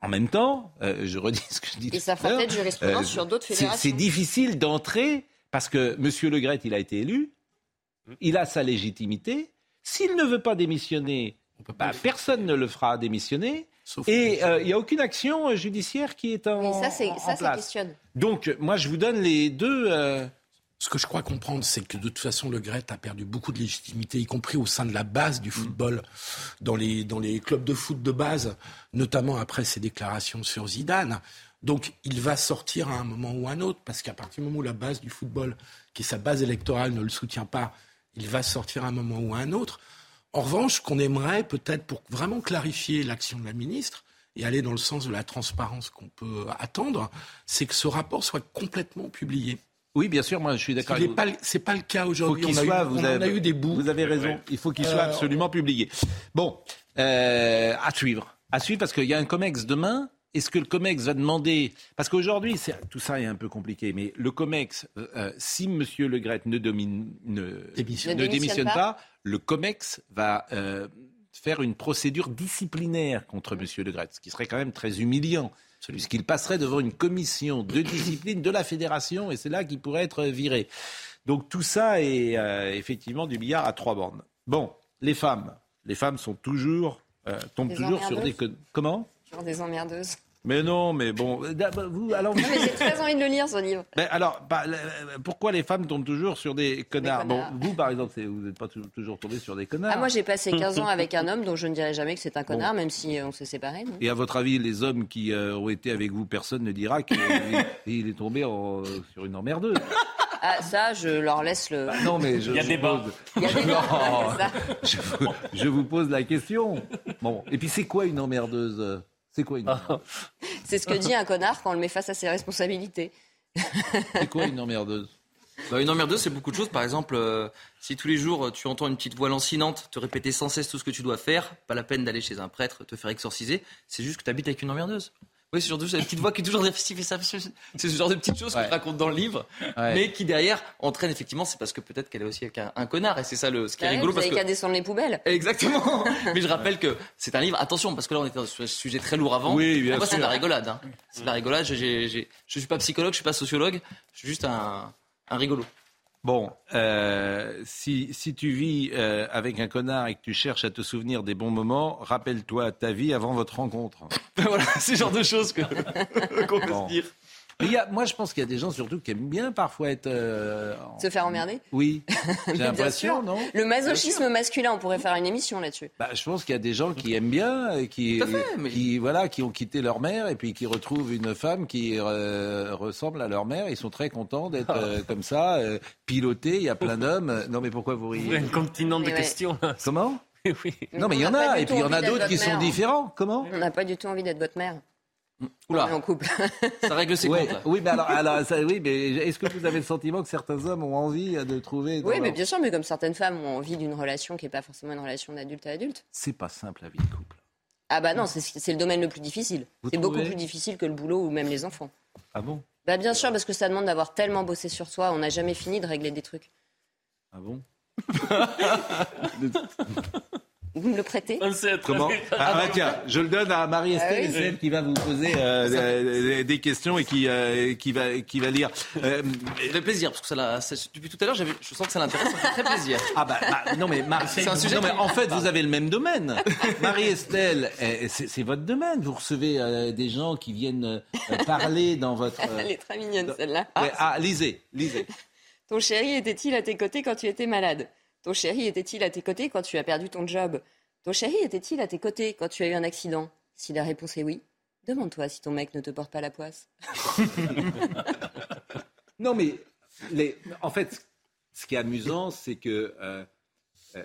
[SPEAKER 2] En même temps, euh, je redis ce que je dis.
[SPEAKER 17] Et ça fait peut-être jurisprudence euh, sur d'autres fédérations.
[SPEAKER 2] C'est difficile d'entrer parce que M. Le Gret, il a été élu, mmh. il a sa légitimité. S'il ne veut pas démissionner, bah, personne ne le fera démissionner et euh, il n'y a aucune action euh, judiciaire qui est en,
[SPEAKER 17] Mais ça, c'est,
[SPEAKER 2] ça,
[SPEAKER 17] questionne.
[SPEAKER 2] Donc, moi, je vous donne les deux. Euh,
[SPEAKER 18] Ce que je crois comprendre, c'est que de toute façon, le Gret a perdu beaucoup de légitimité, y compris au sein de la base du football, dans les, dans les clubs de foot de base, notamment après ses déclarations sur Zidane. Donc, il va sortir à un moment ou à un autre, parce qu'à partir du moment où la base du football, qui est sa base électorale, ne le soutient pas, il va sortir à un moment ou à un autre. En revanche, ce qu'on aimerait peut-être pour vraiment clarifier l'action de la ministre et aller dans le sens de la transparence qu'on peut attendre, c'est que ce rapport soit complètement publié.
[SPEAKER 2] Oui, bien sûr, moi je suis d'accord. Ce
[SPEAKER 18] n'est pas, le cas aujourd'hui. On,
[SPEAKER 2] a,
[SPEAKER 18] eu,
[SPEAKER 2] a eu des bouts. Vous avez raison. Il faut qu'il soit euh, absolument publié. Bon, euh, à suivre. À suivre parce qu'il y a un COMEX demain. Est-ce que le COMEX va demander Parce qu'aujourd'hui, tout ça est un peu compliqué, mais le COMEX, euh, si M. Le Gret ne, domine, ne, démissionne, pas le COMEX va euh, faire une procédure disciplinaire contre M. Le Gret, ce qui serait quand même très humiliant, puisqu'il passerait devant une commission de discipline de la fédération, et c'est là qu'il pourrait être viré. Donc tout ça est euh, effectivement du billard à trois bornes. Bon, les femmes. Les femmes sont toujours, euh, tombent toujours sur des... Comment?
[SPEAKER 17] Sur des emmerdeuses.
[SPEAKER 2] Mais non, mais bon. Bah,
[SPEAKER 17] vous, alors, vous... j'ai très envie de le lire, ce livre.
[SPEAKER 2] Mais alors, bah, pourquoi les femmes tombent toujours sur des connards, Bon, vous, par exemple, vous n'êtes pas toujours tombé sur des connards.
[SPEAKER 17] Ah, moi, j'ai passé 15 ans avec un homme dont je ne dirais jamais que c'est un connard, même si on s'est séparés.
[SPEAKER 2] Et à votre avis, les hommes qui euh, ont été avec vous, personne ne dira qu'il est tombé sur une emmerdeuse
[SPEAKER 17] ah, ça, je leur laisse le.
[SPEAKER 2] Bah, non, mais je.
[SPEAKER 6] Il y a débat.
[SPEAKER 17] Il y a débat.
[SPEAKER 2] je, je, vous pose la question. Bon, et puis c'est quoi une emmerdeuse? C'est quoi une
[SPEAKER 17] C'est ce que dit un connard quand on le met face à ses responsabilités.
[SPEAKER 2] c'est quoi une emmerdeuse?
[SPEAKER 26] Bah, une emmerdeuse, c'est beaucoup de choses. Par exemple, euh, si tous les jours tu entends une petite voix lancinante te répéter sans cesse tout ce que tu dois faire, pas la peine d'aller chez un prêtre te faire exorciser, c'est juste que tu habites avec une emmerdeuse. Oui, c'est genre de la petite voix qui est toujours C'est ce genre de petites choses qu'on raconte dans le livre, mais qui derrière entraîne effectivement, c'est parce que peut-être qu'elle est aussi avec un, connard, et c'est ça le, ce qui est rigolo.
[SPEAKER 17] Vous
[SPEAKER 26] avez
[SPEAKER 17] qu'à descendre les poubelles.
[SPEAKER 26] Exactement. mais je rappelle que c'est un livre. Attention, parce que là on était sur un sujet très lourd avant.
[SPEAKER 2] Oui, bien
[SPEAKER 26] Moi, c'est de la rigolade. Hein. C'est de la rigolade. Je ne suis pas psychologue, je suis pas sociologue. Je suis juste un, un rigolo.
[SPEAKER 2] Bon, euh, si, si, tu vis euh, avec un connard et que tu cherches à te souvenir des bons moments, rappelle-toi ta vie avant votre rencontre.
[SPEAKER 26] voilà, c'est le genre de choses qu'on peut se dire
[SPEAKER 2] moi, je pense qu'il y a des gens surtout qui aiment bien parfois être. Euh,
[SPEAKER 17] Se faire emmerder
[SPEAKER 2] Oui. J'ai l'impression, non
[SPEAKER 17] Le masochisme masculin, on pourrait faire une émission là-dessus.
[SPEAKER 2] Bah, je pense qu'il y a des gens qui aiment bien, qui, qui, voilà, qui ont quitté leur mère et puis qui retrouvent une femme qui euh, ressemble à leur mère. Ils sont très contents d'être euh, comme ça, pilotés. Il y a plein d'hommes. Non, mais pourquoi vous riez
[SPEAKER 6] Une continent de questions.
[SPEAKER 2] Comment
[SPEAKER 6] oui.
[SPEAKER 2] Non, mais il y en a, et puis il y en a d'autres qui sont différents. Comment
[SPEAKER 17] On n'a pas du tout envie d'être votre mère. Oula. En couple.
[SPEAKER 26] ça règle ses comptes.
[SPEAKER 2] Oui, mais alors, alors oui, mais est-ce que vous avez le sentiment que certains hommes ont envie de trouver
[SPEAKER 17] Oui, mais bien sûr, mais comme certaines femmes ont envie d'une relation qui n'est pas forcément une relation d'adulte à adulte.
[SPEAKER 2] C'est pas simple la vie de couple.
[SPEAKER 17] Ah bah non, c'est le domaine le plus difficile. C'est beaucoup plus difficile que le boulot ou même les enfants.
[SPEAKER 2] Ah bon?
[SPEAKER 17] Bah bien sûr, parce que ça demande d'avoir tellement bossé sur soi, on n'a jamais fini de régler des trucs.
[SPEAKER 2] Ah bon?
[SPEAKER 17] Vous me le prêtez
[SPEAKER 2] Comment ah, bah, tiens, je le donne à Marie-Estelle, ah qui va vous poser euh, des questions et qui, euh, qui, va, qui va lire.
[SPEAKER 26] Euh, fait plaisir, parce que ça, depuis tout à l'heure, je sens que ça l'intéresse, ça fait très plaisir.
[SPEAKER 2] Ah bah, bah non mais, c'est un sujet. Non, mais en fait, vous avez le même domaine. Marie-Estelle, eh, c'est votre domaine. Vous recevez euh, des gens qui viennent parler dans votre.
[SPEAKER 17] Elle est très mignonne celle-là.
[SPEAKER 2] ah, lisez, lisez.
[SPEAKER 17] Ton chéri était-il à tes côtés quand tu étais malade? Ton chéri était-il à tes côtés quand tu as perdu ton job? Ton chéri était-il à tes côtés quand tu as eu un accident? Si la réponse est oui, demande-toi si ton mec ne te porte pas la poisse.
[SPEAKER 2] non, mais en fait, ce qui est amusant, c'est que euh, euh,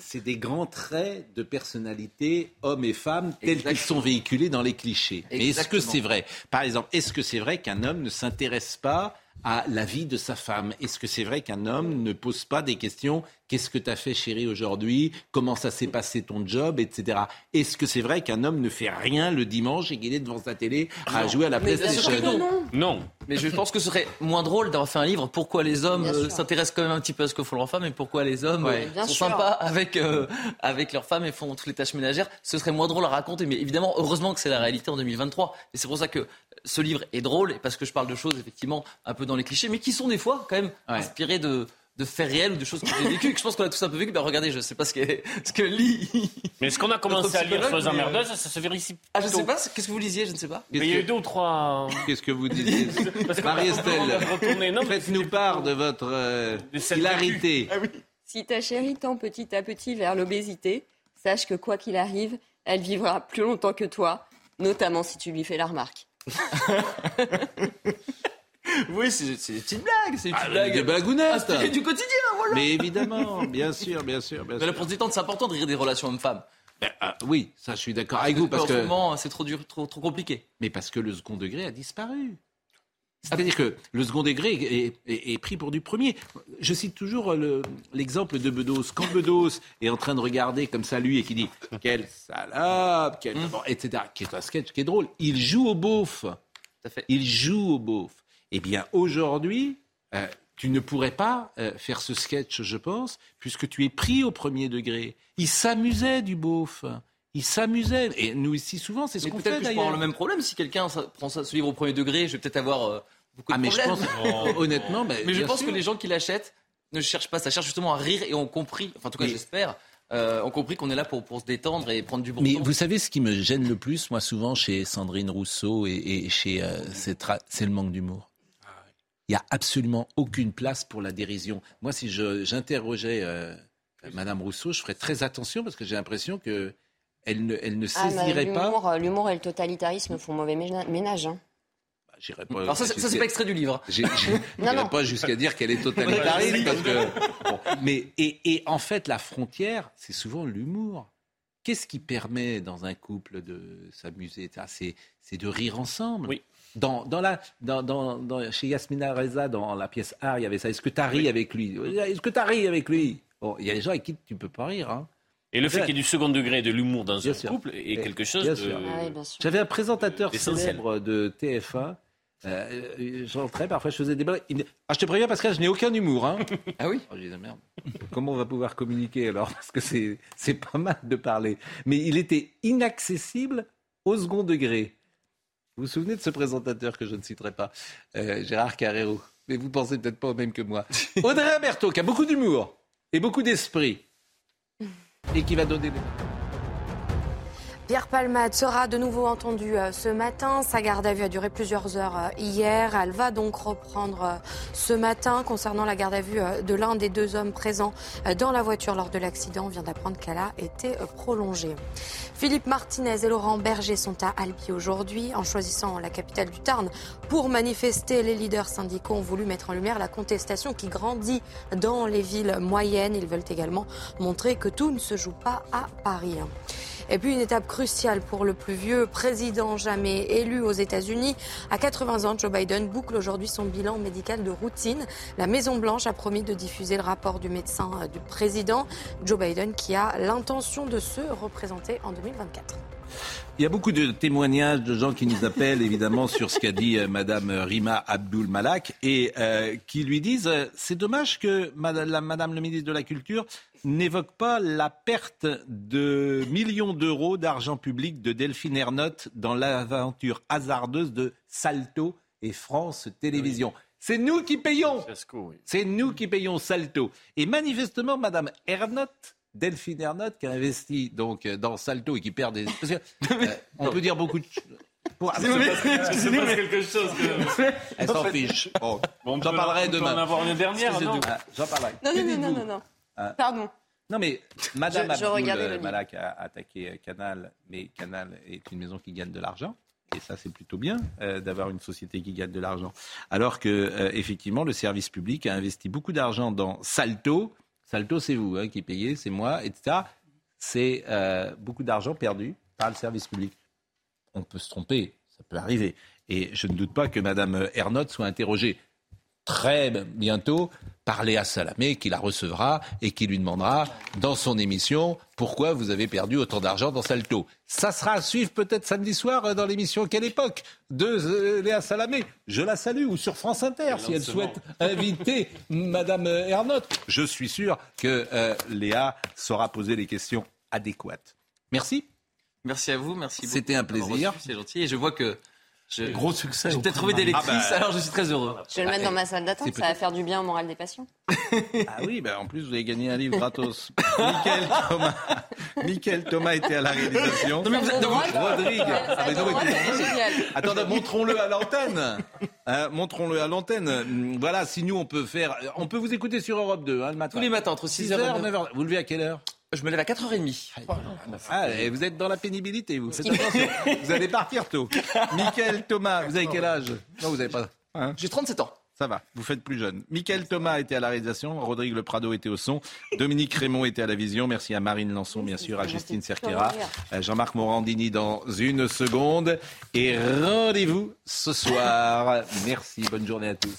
[SPEAKER 2] c'est des grands traits de personnalité, hommes et femmes, tels qu'ils sont véhiculés dans les clichés. Mais est-ce que c'est vrai? Par exemple, est-ce que c'est vrai qu'un homme ne s'intéresse pas à la vie de sa femme. Est-ce que c'est vrai qu'un homme ne pose pas des questions Qu'est-ce que tu as fait, chérie, aujourd'hui? Comment ça s'est passé ton job, etc. Est-ce que c'est vrai qu'un homme ne fait rien le dimanche et qu'il est devant sa télé à jouer à la PlayStation?
[SPEAKER 26] non. non. Mais je pense que ce serait moins drôle d'avoir fait un livre pourquoi les hommes euh, s'intéressent quand même un petit peu à ce que font leurs femmes et pourquoi les hommes euh, sont sympas avec, euh, avec leurs femmes et font toutes les tâches ménagères? Ce serait moins drôle à raconter. Mais évidemment, heureusement que c'est la réalité en 2023. Et c'est pour ça que ce livre est drôle et parce que je parle de choses effectivement un peu dans les clichés, mais qui sont des fois quand même inspirées de, de faits réels ou de choses que j'ai vécues, que je pense qu'on a tous un peu vécu. Ben regardez, je sais pas ce que, ce que lit.
[SPEAKER 6] Mais est-ce qu'on a commencé à lire emmerdeuses Ça se vérifie.
[SPEAKER 26] Ah, je sais pas. Qu'est-ce que vous lisiez Je ne sais pas.
[SPEAKER 6] Mais il y a eu deux ou trois.
[SPEAKER 2] Qu'est-ce que vous disiez Marie-Estelle, faites-nous part de votre euh, hilarité.
[SPEAKER 17] Ah si ta chérie tend petit à petit vers l'obésité, sache que quoi qu'il arrive, elle vivra plus longtemps que toi, notamment si tu lui fais la remarque.
[SPEAKER 26] oui, c'est des petites blagues, c'est une
[SPEAKER 2] ah,
[SPEAKER 26] blague.
[SPEAKER 2] Des blagounettes.
[SPEAKER 26] du quotidien, voilà.
[SPEAKER 2] Mais évidemment, bien sûr, bien sûr. Bien
[SPEAKER 26] Mais la temps, c'est important de rire des relations hommes-femmes.
[SPEAKER 2] Ben, ah, oui, ça, je suis d'accord avec vous. Parce que.
[SPEAKER 26] c'est trop dur, trop, trop compliqué.
[SPEAKER 2] Mais parce que le second degré a disparu. C'est-à-dire que le second degré est, pris pour du premier. Je cite toujours l'exemple de Bedos. Quand Bedos est en train de regarder comme ça lui et qui dit quelle salope, quel... Mmh. etc., qui est un sketch qui est drôle, il joue au beauf. Il joue au beauf. Eh bien, aujourd'hui, euh, tu ne pourrais pas euh, faire ce sketch, je pense, puisque tu es pris au premier degré. Il s'amusait du beauf. Il s'amusait. Et nous, ici, souvent, c'est ce qu'on fait.
[SPEAKER 26] Peut-être que je peux avoir le même problème. Si quelqu'un prend ce livre au premier degré, je vais peut-être avoir euh, beaucoup de ah,
[SPEAKER 2] mais Je pense, honnêtement,
[SPEAKER 26] mais je pense que les gens qui l'achètent ne cherchent pas ça, cherchent justement à rire et ont compris, enfin en tout cas j'espère, euh, ont compris qu'on est là pour, pour se détendre et prendre du bon
[SPEAKER 2] Mais
[SPEAKER 26] temps.
[SPEAKER 2] vous savez ce qui me gêne le plus, moi, souvent, chez Sandrine Rousseau et, et chez. Euh, c'est le manque d'humour. Il n'y a absolument aucune place pour la dérision. Moi, si j'interrogeais euh, Madame Rousseau, je ferais très attention parce que j'ai l'impression que elle ne, elle ne ah, saisirait pas.
[SPEAKER 17] L'humour et le totalitarisme font mauvais ménage. Hein.
[SPEAKER 26] Bah, pas. Alors ça, ça c'est pas extrait du livre.
[SPEAKER 2] J'irai pas jusqu'à dire qu'elle est totalitariste parce que. mais et, et en fait, la frontière, c'est souvent l'humour. Qu'est-ce qui permet dans un couple de s'amuser C'est de rire ensemble.
[SPEAKER 26] Oui.
[SPEAKER 2] Dans, dans la, dans, dans, chez Yasmina Reza, dans la pièce Art, il y avait ça. Est-ce que tu as ri avec lui? Est-ce que tu as ri avec lui? Bon, il y a des gens avec qui tu ne peux pas rire. Hein.
[SPEAKER 6] Et le fait qu'il y ait du second degré de l'humour dans un couple est quelque chose de...
[SPEAKER 17] Ah
[SPEAKER 2] J'avais un présentateur célèbre de TF1 euh, J'entrais, parfois je faisais des blagues. Ah, je te préviens, Pascal, je n'ai aucun humour. Hein.
[SPEAKER 26] Ah oui?
[SPEAKER 2] Oh, Je disais, merde. Comment on va pouvoir communiquer alors? Parce que c'est pas mal de parler. Mais il était inaccessible au second degré. Vous vous souvenez de ce présentateur que je ne citerai pas euh, Gérard Carrero. Mais vous pensez peut-être pas au même que moi. Audrey Berthaud, qui a beaucoup d'humour et beaucoup d'esprit. Et qui va donner des...
[SPEAKER 3] Pierre Palmade sera de nouveau entendu euh, ce matin. Sa garde à vue a duré plusieurs heures euh, hier. Elle va donc reprendre euh, ce matin concernant la garde à vue de l'un des deux hommes présents dans la voiture lors de l'accident. On vient d'apprendre qu'elle a été prolongée. Philippe Martinez et Laurent Berger sont à Albi aujourd'hui. En choisissant la capitale du Tarn pour manifester, les leaders syndicaux ont voulu mettre en lumière la contestation qui grandit dans les villes moyennes. Ils veulent également montrer que tout ne se joue pas à Paris. Et puis une étape cruciale pour le plus vieux président jamais élu aux États-Unis. À 80 ans, Joe Biden boucle aujourd'hui son bilan médical de routine. La Maison-Blanche a promis de diffuser le rapport du médecin euh, du président. Joe Biden qui a l'intention de se représenter en 2024.
[SPEAKER 2] Il y a beaucoup de témoignages de gens qui nous appellent évidemment sur ce qu'a dit euh, Madame Rima Abdul Malak et euh, qui lui disent c'est dommage que Madame, Madame le ministre de la Culture n'évoque pas la perte de millions d'euros d'argent public de Delphine Ernotte dans l'aventure hasardeuse de Salto et France Télévisions. C'est nous qui payons. C'est nous qui payons Salto. Et manifestement, Madame Ernotte, Delphine Ernotte, qui a investi donc dans Salto et qui perd des. Euh, on peut dire beaucoup de.
[SPEAKER 6] Pour... Ah, c'est quelque chose.
[SPEAKER 2] Elle s'en fiche. Bon, j'en parlerai demain.
[SPEAKER 6] On peut en avoir une dernière, non
[SPEAKER 2] J'en parlerai.
[SPEAKER 3] Non, non, non, non, non. Ah. Pardon.
[SPEAKER 2] Non, mais Madame Abdul Malak a attaqué Canal, mais Canal est une maison qui gagne de l'argent. Et ça, c'est plutôt bien euh, d'avoir une société qui gagne de l'argent. Alors que, euh, effectivement, le service public a investi beaucoup d'argent dans Salto. Salto, c'est vous hein, qui payez, c'est moi, etc. C'est euh, beaucoup d'argent perdu par le service public. On peut se tromper, ça peut arriver. Et je ne doute pas que Madame Ernotte soit interrogée très bientôt par Léa Salamé, qui la recevra et qui lui demandera dans son émission pourquoi vous avez perdu autant d'argent dans Salto. Ça sera à suivre peut-être samedi soir dans l'émission Quelle époque de euh, Léa Salamé. Je la salue ou sur France Inter si elle souhaite inviter Madame Ernotte. Je suis sûr que euh, Léa saura poser les questions adéquates. Merci.
[SPEAKER 26] Merci à vous, merci
[SPEAKER 2] beaucoup. C'était un plaisir.
[SPEAKER 26] C'est gentil et je vois que
[SPEAKER 18] Gros succès.
[SPEAKER 26] J'ai peut-être trouvé des lectrices, ah bah. alors je suis très heureux.
[SPEAKER 17] Je vais le mettre dans ma salle d'attente, ça va faire du bien au moral des patients.
[SPEAKER 2] ah oui, bah en plus vous avez gagné un livre gratos. Michael Thomas. Michael Thomas était à la réalisation.
[SPEAKER 26] Non mais vous êtes
[SPEAKER 2] Rodrigue. Ah, Attendez, montrons-le à l'antenne. Hein, montrons-le à l'antenne. Voilà, si nous on peut faire, on peut vous écouter sur Europe 2 hein, le matin.
[SPEAKER 26] Tous les matins entre 6h et 9h.
[SPEAKER 2] Vous levez à quelle heure?
[SPEAKER 26] Je me lève à 4h30.
[SPEAKER 2] Ah, et vous êtes dans la pénibilité, vous. Faites attention. vous allez partir tôt. Michael Thomas, vous avez quel âge? Non, vous n'avez pas.
[SPEAKER 26] Hein? J'ai 37 ans.
[SPEAKER 2] Ça va, vous faites plus jeune. Michael Thomas était à la réalisation, Rodrigue Le Prado était au son, Dominique Raymond était à la vision. Merci à Marine Lançon, bien sûr, à Justine Cerquera, à Jean-Marc Morandini dans une seconde. Et rendez-vous ce soir. Merci, bonne journée à tous.